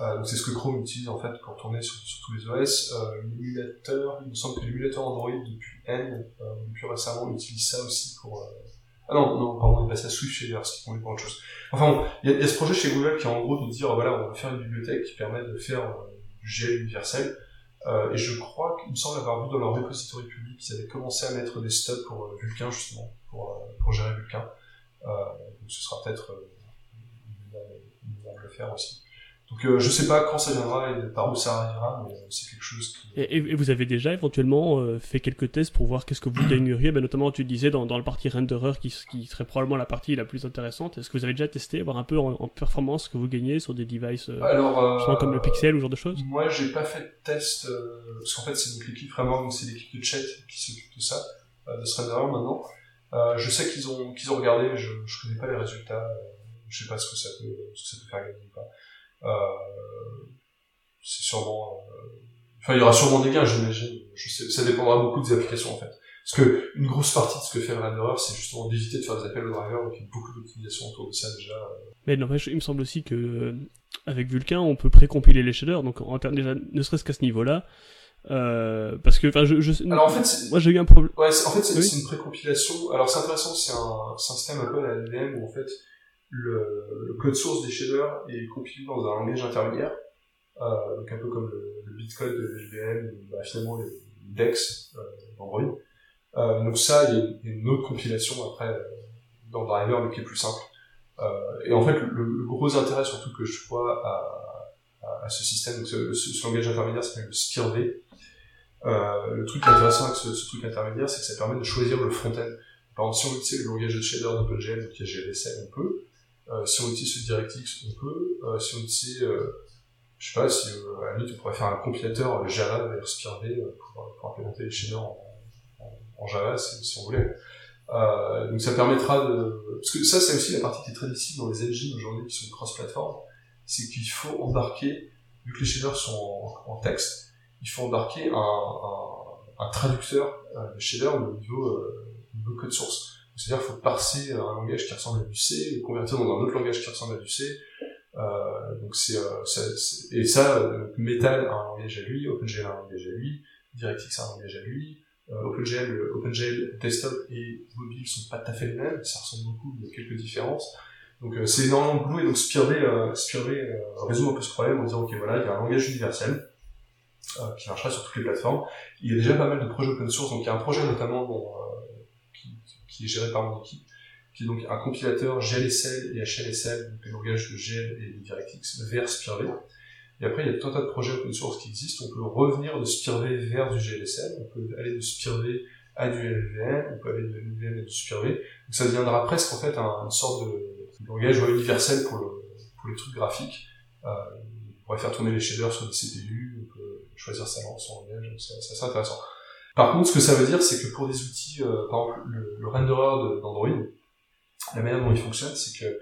Euh, c'est ce que Chrome utilise en fait pour tourner sur, sur tous les OS. Euh, l'émulateur, il me semble que l'émulateur Android depuis N, euh, depuis récemment, utilise ça aussi pour. Ah non, non, pardon, il est passé à Swift Shader, ce qui est pour autre chose. Enfin bon, il y, a- ce projet chez Google qui est en gros de dire voilà, on va faire une bibliothèque qui permet de faire euh, du GL universel. Euh, et je crois qu'il me semble avoir vu dans leur repository public qu'ils avaient commencé à mettre des stubs pour euh, justement, pour, euh, pour gérer Vulkan. Euh, donc ce sera peut-être une manière de le faire aussi. Donc euh, je sais pas quand ça viendra et par où ça arrivera, mais c'est quelque chose qui... Et, vous avez déjà éventuellement euh, fait quelques tests pour voir qu'est-ce que vous gagneriez? Ben, Notamment, tu disais dans, dans la partie renderer qui, qui serait probablement la partie la plus intéressante. Est-ce que vous avez déjà testé, voir un peu en, en performance ce que vous gagnez sur des devices euh, Alors, euh, comme le Pixel ou ce genre de choses? Moi, j'ai pas fait de test, euh, parce qu'en fait, c'est donc l'équipe vraiment, c'est l'équipe de chat qui s'occupe de ça, euh, de ce renderer maintenant. Euh, je sais qu'ils ont, qu'ils ont regardé, mais je, je connais pas les résultats, je sais pas ce que ça peut, ce que ça peut faire gagner ou pas. Euh, c'est sûrement, euh, enfin, il y aura sûrement des gains, j'imagine. Je sais, ça dépendra beaucoup des applications, en fait. Parce que une grosse partie de ce que fait renderer, c'est justement d'éviter de faire des appels au driver, donc il y a beaucoup d'optimisation autour de ça déjà. Mais n'empêche, il me semble aussi que euh, avec Vulkan, on peut précompiler les shaders, donc en termes déjà, ne serait-ce qu'à ce niveau-là. Euh, parce que, enfin, je, je, Alors en fait, moi j'ai eu un problème. Ouais, en fait, c'est Oui. une précompilation. Alors, c'est intéressant, c'est un, système un peu à la LVM où, en fait, le, le code source des shaders est compilé dans un langage intermédiaire, euh, donc un peu comme le, le bitcode de ou bah, finalement le DEX euh, d'Android. Euh, donc ça, il y a une- il y a autre compilation après euh, dans driver, mais qui est plus simple. Euh, et en fait, le, le gros intérêt surtout que je vois à, à, à ce système, donc ce, ce, langage intermédiaire s'appelle le SPIRV. Euh, le truc intéressant avec ce, ce truc intermédiaire, c'est que ça permet de choisir le front-end. Par exemple, si on utilise le langage de shader d'OpenGL, donc qui est GLSL, on peut. Euh, si on utilise ce DirectX, on peut. Euh, si on utilise, euh, je sais pas, si euh, à la limite, on pourrait faire un compilateur euh, Java vers SPIRV euh, pour, pour implémenter les shaders en, en, Java, si, si on voulait. Euh, donc ça permettra de... Parce que ça, c'est aussi la partie qui est très difficile dans les engines aujourd'hui qui sont cross-platform, c'est qu'il faut embarquer, vu que les shaders sont en, texte, il faut embarquer un, un, un traducteur euh, de shader au niveau, euh, au niveau code source. C'est-à-dire qu'il faut parser un langage qui ressemble à du C, le convertir dans un autre langage qui ressemble à du C. Euh, donc c'est, euh, ça- et ça, euh, Metal a un langage à lui, OpenGL a un langage à lui, DirectX a un langage à lui, OpenGL, desktop et mobile sont pas tout à fait les mêmes, ça ressemble beaucoup, il y a quelques différences. Donc c'est énormément boulot et donc euh, résout un peu ce problème en disant ok voilà il y a un langage universel qui marchera sur toutes les plateformes. Il y a déjà pas mal de projets open source, donc il y a un projet notamment dont, qui, est géré par mon équipe, qui est donc un compilateur GLSL et HLSL, donc les langages de GL et de DirectX vers Spirve. Et après, il y a tout un tas de projets open source qui existent. On peut revenir de Spirve vers du GLSL, on peut aller de Spirve à du LLVM, on peut aller de LLVM à du Spirve. Donc ça deviendra presque en fait un, une sorte de, langage universel pour, le, pour les trucs graphiques. Euh, on pourrait faire tourner les shaders sur des CPU, on peut choisir sa son langage, donc c'est c'est assez intéressant. Par contre, ce que ça veut dire, c'est que pour des outils, euh, par exemple le, le renderer de- d'Android, la manière dont il fonctionne, c'est que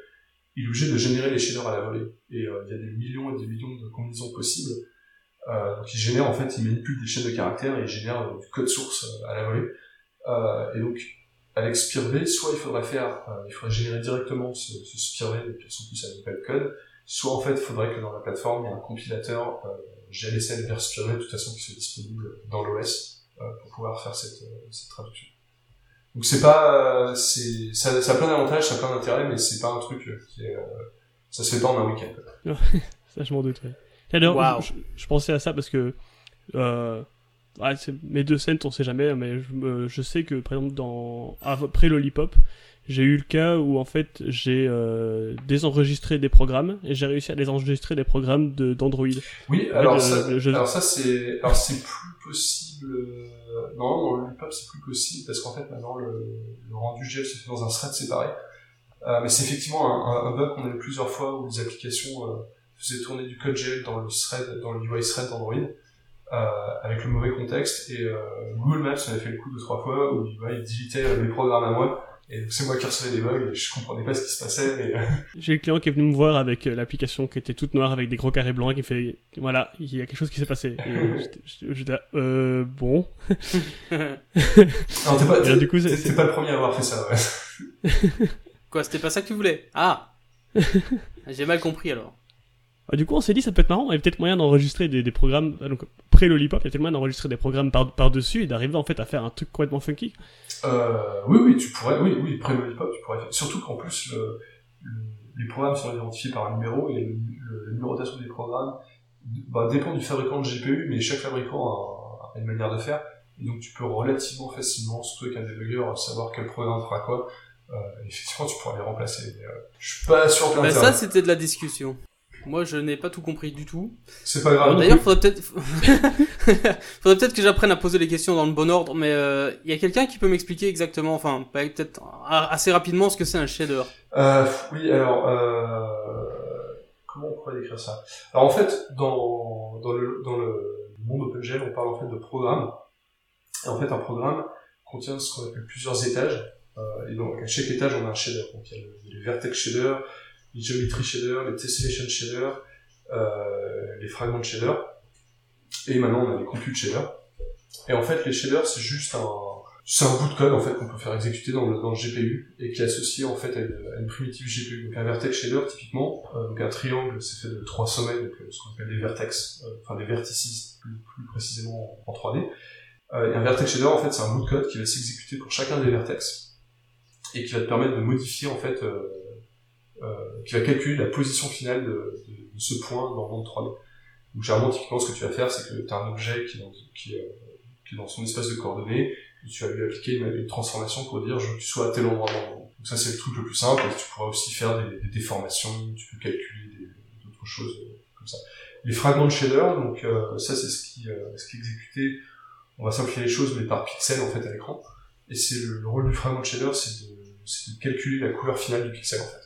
il est obligé de générer les shaders à la volée. Et euh, il y a des millions et des millions de combinaisons possibles. Euh, donc il génère, en fait, il manipule des chaînes de caractères et il génère du code source à la volée. Et donc, avec Spirv, soit il faudrait faire, il faudrait générer directement ce, ce et puis en plus avec de code, soit en fait, il faudrait que dans la plateforme, il y ait un compilateur GLSL vers Spirv, de toute façon, qui soit disponible dans l'OS, pour pouvoir faire cette, euh, cette traduction. Donc c'est pas, euh, c'est, ça, ça a plein d'avantages, ça a plein d'intérêts, mais c'est pas un truc euh, qui est, euh, ça se fait pas en un week-end. Ça, je m'en doute, ouais. D'ailleurs, Waouh. je, je pensais à ça parce que euh, ouais, mes deux scènes, on sait jamais, mais je, me- je sais que par exemple dans après Lollipop, j'ai eu le cas où en fait j'ai euh, désenregistré des programmes et j'ai réussi à désenregistrer des programmes de d'Android. Oui, alors je- ça, je- alors ça c'est, alors c'est plus possible. euh, Non, dans le LUPAP c'est plus possible parce qu'en fait maintenant le, le rendu gel se fait dans un thread séparé. Euh, mais c'est effectivement un, un- un bug qu'on a eu plusieurs fois où les applications euh, faisaient tourner du code gel dans le thread, dans le UI thread d'Android. Euh, avec le mauvais contexte et euh, Google Maps m'avait fait le coup deux trois fois où il, il digitait euh, mes programmes à moi et donc c'est moi qui recevais des bugs et je comprenais pas ce qui se passait et euh, J'ai le client qui est venu me voir avec euh, l'application qui était toute noire avec des gros carrés blancs et qui fait voilà il y a quelque chose qui s'est passé. Et j'étais- euh bon. non t'es pas, du coup, c'est- t'es- c'est- t'es pas le premier à avoir fait ça ouais. Quoi, c'était pas ça que tu voulais? Ah J'ai mal compris alors. Ah, du coup, on s'est dit, ça peut être marrant, il y a peut-être moyen d'enregistrer des, des programmes, euh, donc, pré-Lollipop, il y a peut-être moyen d'enregistrer des programmes par, par-dessus et d'arriver en fait à faire un truc complètement funky. Euh, oui, oui, tu pourrais, oui, oui, pré Lollipop, tu pourrais faire. Surtout qu'en plus, le, le- les programmes sont identifiés par un numéro et le, le- la numérotation des programmes bah, dépend du fabricant de GPU, mais chaque fabricant a, a une manière de faire. Et donc, tu peux relativement facilement, surtout avec un debugger, savoir quel programme fera quoi. Euh, effectivement, tu pourras les remplacer. Mais, euh, je suis pas sûr que Bah, ça, c'était de la discussion. Moi, je n'ai pas tout compris du tout. C'est pas grave. Alors, D'ailleurs, faudrait peut-être, faudrait peut-être que j'apprenne à poser les questions dans le bon ordre, mais euh, il y a quelqu'un qui peut m'expliquer exactement, enfin, pas- peut-être assez rapidement ce que c'est un shader. Euh, oui, alors, euh, comment on pourrait décrire ça? Alors en fait, dans, dans, le, dans le monde OpenGL, on parle en fait de programme. Et en fait, un programme contient ce qu'on appelle plusieurs étages. Euh, et donc, à chaque étage, on a un shader. Donc, il y a le- vertex shader, les geometry shader, les tessellation shader, euh, les fragments shader. Et maintenant, on a les compute shader. Et en fait, les shaders, c'est juste un, c'est un bout de code en fait qu'on peut faire exécuter dans le, dans le GPU et qui est associé en fait à une, primitive GPU. Donc un vertex shader typiquement, euh, donc un triangle c'est fait de trois sommets, donc euh, ce qu'on appelle des vertex, euh, enfin des vertices plus, précisément en 3D. Euh, et un vertex shader en fait c'est un bout de code qui va s'exécuter pour chacun des vertex et qui va te permettre de modifier en fait, euh, euh, qui va calculer la position finale de, de- de ce point dans le monde 3D. Donc généralement typiquement ce que tu vas faire c'est que tu as un objet qui est dans, qui, euh, qui est dans son espace de coordonnées et tu vas lui appliquer une, transformation pour dire je veux que tu sois à tel endroit dans le monde. Donc ça c'est le truc le plus simple, et tu pourras aussi faire des, des déformations, tu peux calculer d'autres choses euh, comme ça. Les fragments de shader, donc euh, ça c'est ce qui, euh, ce qui est exécuté, on va simplifier les choses, mais par pixel en fait à l'écran. Et c'est le, le rôle du fragment de shader, c'est de, de calculer la couleur finale du pixel en fait.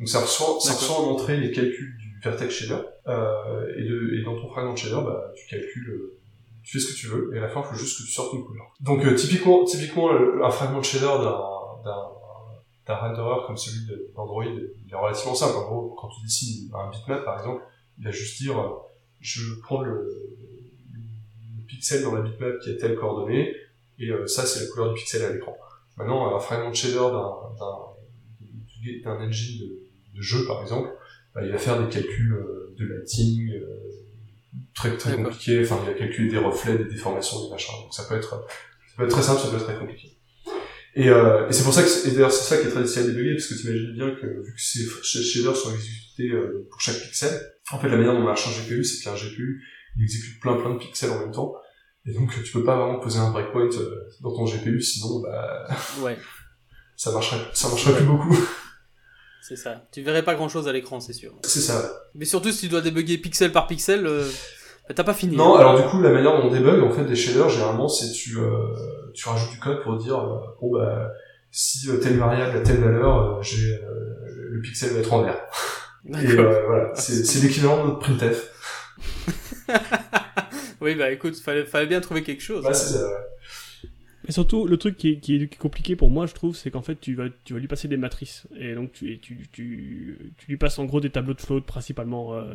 Donc ça reçoit, ça reçoit en entrée les calculs du vertex shader, euh, et, de, et dans ton fragment de shader, bah, tu calcules euh, tu fais ce que tu veux, et à la fin, il faut juste que tu sortes une couleur. Donc, euh, typiquement, typiquement, un fragment de shader d'un, d'un, renderer comme celui d'Android, il est relativement simple. En gros, quand tu dessines un bitmap, par exemple, il va juste dire, euh, je prends le, le pixel dans la bitmap qui a telle coordonnée, et euh, ça, c'est la couleur du pixel à l'écran. Maintenant, un fragment de shader d'un, d'un, d'un engine de, de jeu, par exemple, bah, il va faire des calculs euh, de lighting, euh, très très D'accord. compliqué. Enfin, il va calculer des reflets, des déformations, des machins. Donc ça peut être, ça peut être très simple, ça peut être très compliqué. Et, euh, et c'est pour ça que, c'est- et d'ailleurs c'est ça qui est très difficile à débugger, parce que tu imagines bien que vu que ces sh- shaders sont exécutés euh, pour chaque pixel, en fait la manière dont marche un GPU, c'est qu'un GPU il exécute plein plein de pixels en même temps, et donc tu peux pas vraiment poser un breakpoint dans ton GPU, sinon bah Ouais, ça marcherait, ça marcherait plus beaucoup. C'est ça. Tu verrais pas grand chose à l'écran, c'est sûr. c'est ça. Mais surtout, si tu dois débugger pixel par pixel, euh, bah, t'as pas fini. Non, alors du coup, la manière dont on débug, en fait, des shaders, généralement, c'est tu, euh, tu rajoutes du code pour dire, euh, bon bah, si telle variable a telle valeur, j'ai, le pixel va être en vert. Et voilà, c'est, c'est l'équivalent de notre printf. Oui, bah écoute, fallait, fallait bien trouver quelque chose. Bah, c'est ça, ouais. Et surtout, le truc qui est, compliqué pour moi, je trouve, c'est qu'en fait, tu vas, lui passer des matrices. Et donc, tu, lui passes en gros des tableaux de float principalement. euh,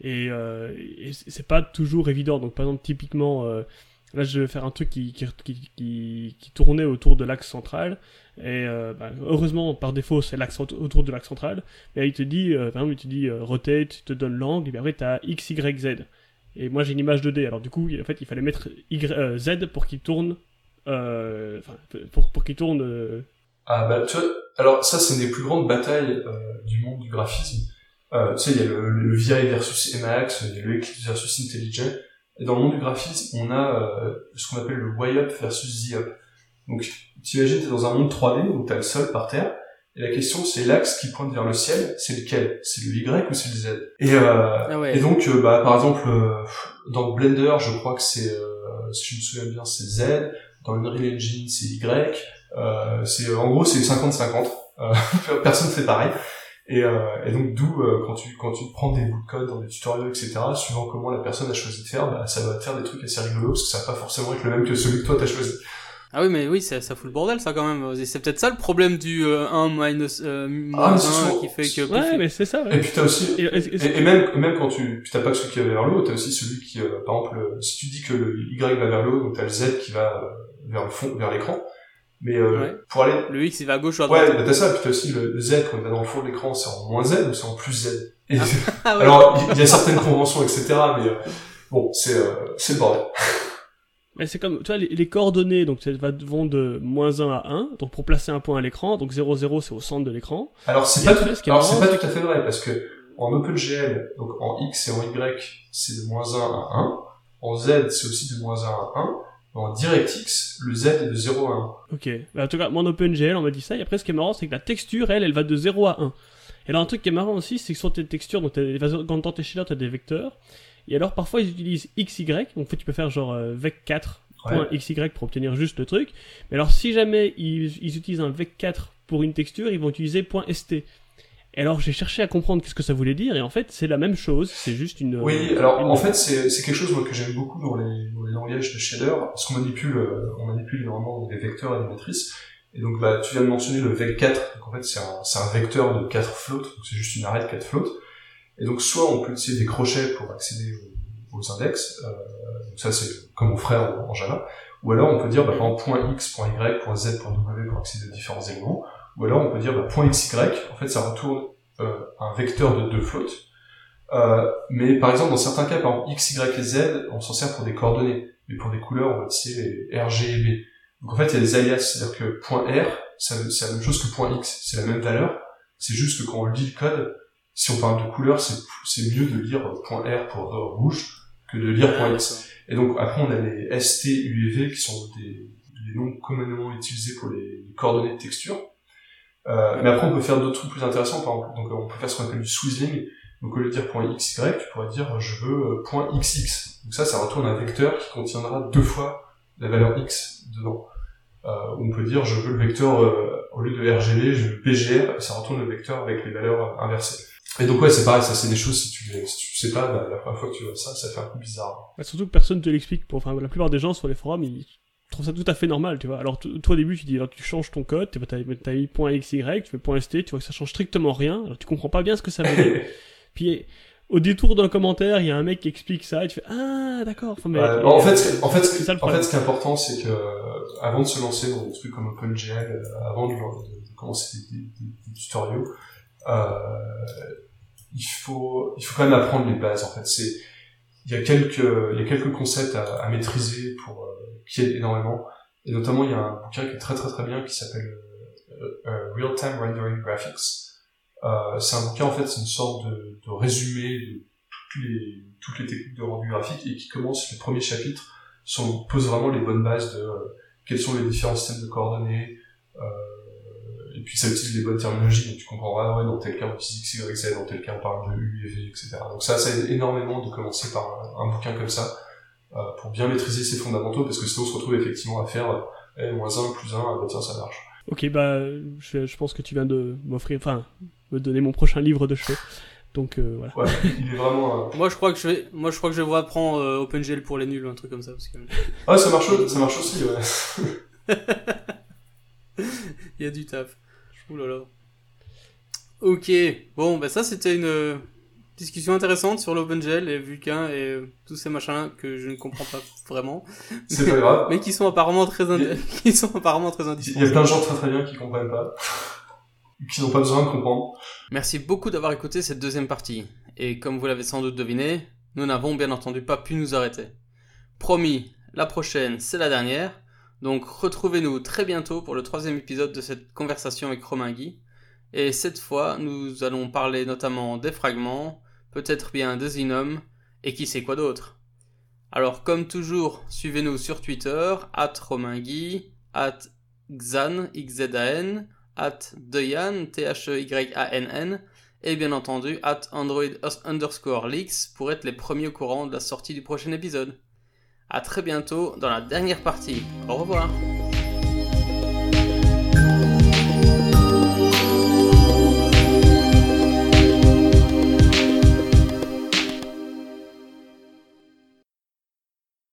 et euh, et c'est pas toujours évident. Donc, par exemple, typiquement, euh, là, je vais faire un truc qui, tournait autour de l'axe central. Et euh, bah, heureusement, par défaut, c'est l'axe aut- autour de l'axe central. Mais il te dit, par exemple, il te dit rotate, il te donne l'angle, et puis après, tu as X, Y, Z. Et moi, j'ai une image 2D. Alors, du coup, en fait, il fallait mettre Z pour qu'il tourne euh, pour, pour qu'il tourne. euh, Ah bah, tu vois, alors ça, c'est une des plus grandes batailles euh, du monde du graphisme. Euh, tu sais, il y a le, le VI versus Emacs, il y a le Eclipse versus IntelliJ. Et dans le monde du graphisme, on a euh, ce qu'on appelle le Y-up versus Z-up. Donc, t'imagines, t'es dans un monde 3D, donc t'as le sol par terre, et la question, c'est l'axe qui pointe vers le ciel, c'est lequel? C'est le Y ou c'est le Z? Et, euh, Ah ouais. et donc, euh, bah, par exemple, euh, dans Blender, je crois que c'est, euh, si je me souviens bien, c'est Z. Dans Unreal Engine, c'est Y. Euh, c'est, en gros, c'est 50-50. Euh, personne fait pareil. Et, euh, et donc, d'où, euh, quand tu quand tu prends des bouts de code dans des tutoriels, etc., suivant comment la personne a choisi de faire, bah, ça va te faire des trucs assez rigolos, parce que ça va pas forcément être le même que celui que toi t'as choisi. Ah oui, mais oui, ça, ça fout le bordel, ça, quand même. C'est peut-être ça le problème du euh, 1 minus, euh, Ah, moins mais c'est 1 souvent- qui fait que... Ouais, mais c'est ça, ouais. Et puis t'as aussi, Et- même, même quand tu, puis t'as pas que celui qui va vers le haut, t'as aussi celui qui, euh, par exemple, si tu dis que le Y va vers le haut, donc t'as le Z qui va euh, vers le fond, vers l'écran. Mais euh, Ouais. pour aller, Le X, il va à gauche ou à droite. ouais, bah, t'as ça, puis t'as aussi le, Z quand il va dans le fond de l'écran, c'est en moins Z ou c'est en plus Z? Et, Ah ouais. alors, il y, a certaines conventions, etc. Mais euh, bon, c'est, euh, le bordel. Mais c'est comme, tu vois, les, les coordonnées, donc ça va, vont de moins 1 à 1, donc pour placer un point à l'écran, donc 0, 0 c'est au centre de l'écran. Alors c'est pas, tout, ce alors marrant, pas tout à fait vrai parce que en OpenGL, donc en X et en Y, c'est de moins 1 à 1. En Z, c'est aussi de moins 1 à 1. En DirectX, le Z est de 0 à 1. Ok. Bah, en tout cas, mon OpenGL, on m'a dit ça, et après, ce qui est marrant, c'est que la texture, elle, elle va de 0 à 1. Et alors, un truc qui est marrant aussi, c'est que sur tes textures, donc quand tes shaders, t'as des vecteurs, et alors, parfois, ils utilisent XY, donc en fait, tu peux faire genre euh, vec4 Ouais. .xy pour obtenir juste le truc. Mais alors, si jamais ils, ils utilisent un vec4 pour une texture, ils vont utiliser .st. Et alors, j'ai cherché à comprendre qu'est-ce que ça voulait dire, et en fait, c'est la même chose, c'est juste une... Oui, euh, alors une- en fait c'est c'est quelque chose moi que j'aime beaucoup dans les, dans les langages de shader parce qu'on manipule euh, on manipule énormément des vecteurs et des matrices et donc bah tu viens de mentionner le vec4 donc en fait c'est un c'est un vecteur de 4 floats donc c'est juste une arrêt de 4 floats et donc soit on peut utiliser des crochets pour accéder aux, aux index euh, donc ça c'est comme on ferait en, en Java ou alors on peut dire bah, par exemple point .x, point .y, point .z, point .w pour accéder aux différents éléments ou alors on peut dire bah, point .xy en fait ça retourne euh, un vecteur de deux floats euh, mais par exemple, dans certains cas, par exemple, X, Y et Z, on s'en sert pour des coordonnées. Mais pour des couleurs, on va utiliser les R, G et B. Donc en fait, il y a des alias, c'est-à-dire que point R, c'est la même chose que point X, c'est la même valeur. C'est juste que quand on lit le code, si on parle de couleur, c'est mieux de lire point R pour euh, rouge que de lire point X. Et donc après, on a les ST, U et V qui sont des, noms communément utilisés pour les coordonnées de texture. Euh, mais après, on peut faire d'autres trucs plus intéressants. Par exemple, donc on peut faire ce qu'on appelle du swizzling. Donc au lieu de dire point .xy, tu pourrais dire je veux euh, point .xx. Donc ça, ça retourne un vecteur qui contiendra deux fois la valeur x dedans. Euh, on peut dire je veux le vecteur euh, au lieu de RGB, je veux PGR, ça retourne le vecteur avec les valeurs euh, inversées. Et donc ouais, c'est pareil, ça c'est des choses si tu si tu sais pas, bah, la première fois que tu vois ça, ça fait un peu bizarre. Bah, surtout que personne te l'explique. Enfin, la plupart des gens sur les forums, ils trouvent ça tout à fait normal, tu vois. Alors, toi, au début, tu dis, alors, tu changes ton code, t'as t'as mis .xy, tu fais .st, tu vois que ça change strictement rien. Alors, tu comprends pas bien ce que ça veut dire. Puis, au détour d'un commentaire, il y a un mec qui explique ça, et tu fais, ah, d'accord. Enfin, mais- Ouais, en fait, ce- en fait, ça le en fait, ce qui est important, c'est que euh, avant de se lancer dans des trucs comme OpenGL, euh, avant de, de- de commencer des, des- des- des tutoriaux, euh, il faut, il faut quand même apprendre les bases. En fait, c'est, il y a quelques, il y a quelques concepts à, à maîtriser pour euh, qui aident énormément. Et notamment, il y a un bouquin qui est très très très bien qui s'appelle euh, euh, Real Time Rendering Graphics. C'est un bouquin en fait, c'est une sorte de, de résumé de toutes les, toutes les techniques de rendu graphique et qui commence, les premiers chapitres sont, posent vraiment les bonnes bases de quels sont les différents systèmes de coordonnées, euh, et puis ça utilise les bonnes terminologies, donc tu comprendras, ouais, dans tel cas on utilise X, Y, Z, dans tel cas on parle de U et V, etc. Donc ça, ça aide énormément de commencer par un, un bouquin comme ça, euh, pour bien maîtriser ses fondamentaux, parce que sinon on se retrouve effectivement à faire eh, moins 1 plus 1, ah, bah tiens, ça marche. Ok, bah, je, je pense que tu viens de m'offrir, enfin, me donner mon prochain livre de chevet. Donc, euh, voilà. Ouais, il est vraiment... euh, Moi, je crois que je vais, moi, je crois que je vais apprendre euh, OpenGL pour les nuls, un truc comme ça, parce que Ah, ça marche, ça marche aussi, ouais. il y a du taf. Ouh là là. Ok, bon, bah ça c'était une euh, discussion intéressante sur l'OpenGL et Vulkan et euh, tous ces machins que je ne comprends pas vraiment, C'est pas grave. mais qui sont apparemment très qui sont apparemment très Il y a plein de gens très très bien qui comprennent pas, qui n'ont pas besoin de comprendre. Merci beaucoup d'avoir écouté cette deuxième partie. Et comme vous l'avez sans doute deviné, nous n'avons bien entendu pas pu nous arrêter. Promis, la prochaine, c'est la dernière. Donc retrouvez-nous très bientôt pour le troisième épisode de cette conversation avec Romain Guy. Et cette fois, nous allons parler notamment des fragments, peut-être bien des Inom, et qui sait quoi d'autre. Alors, comme toujours, suivez-nous sur Twitter, at Romingui, at Xan, XZAN, at Deyan, T-H-E-Y-A-N-N, et bien entendu, at Android underscore leaks pour être les premiers au courant de la sortie du prochain épisode. A très bientôt dans la dernière partie. Au revoir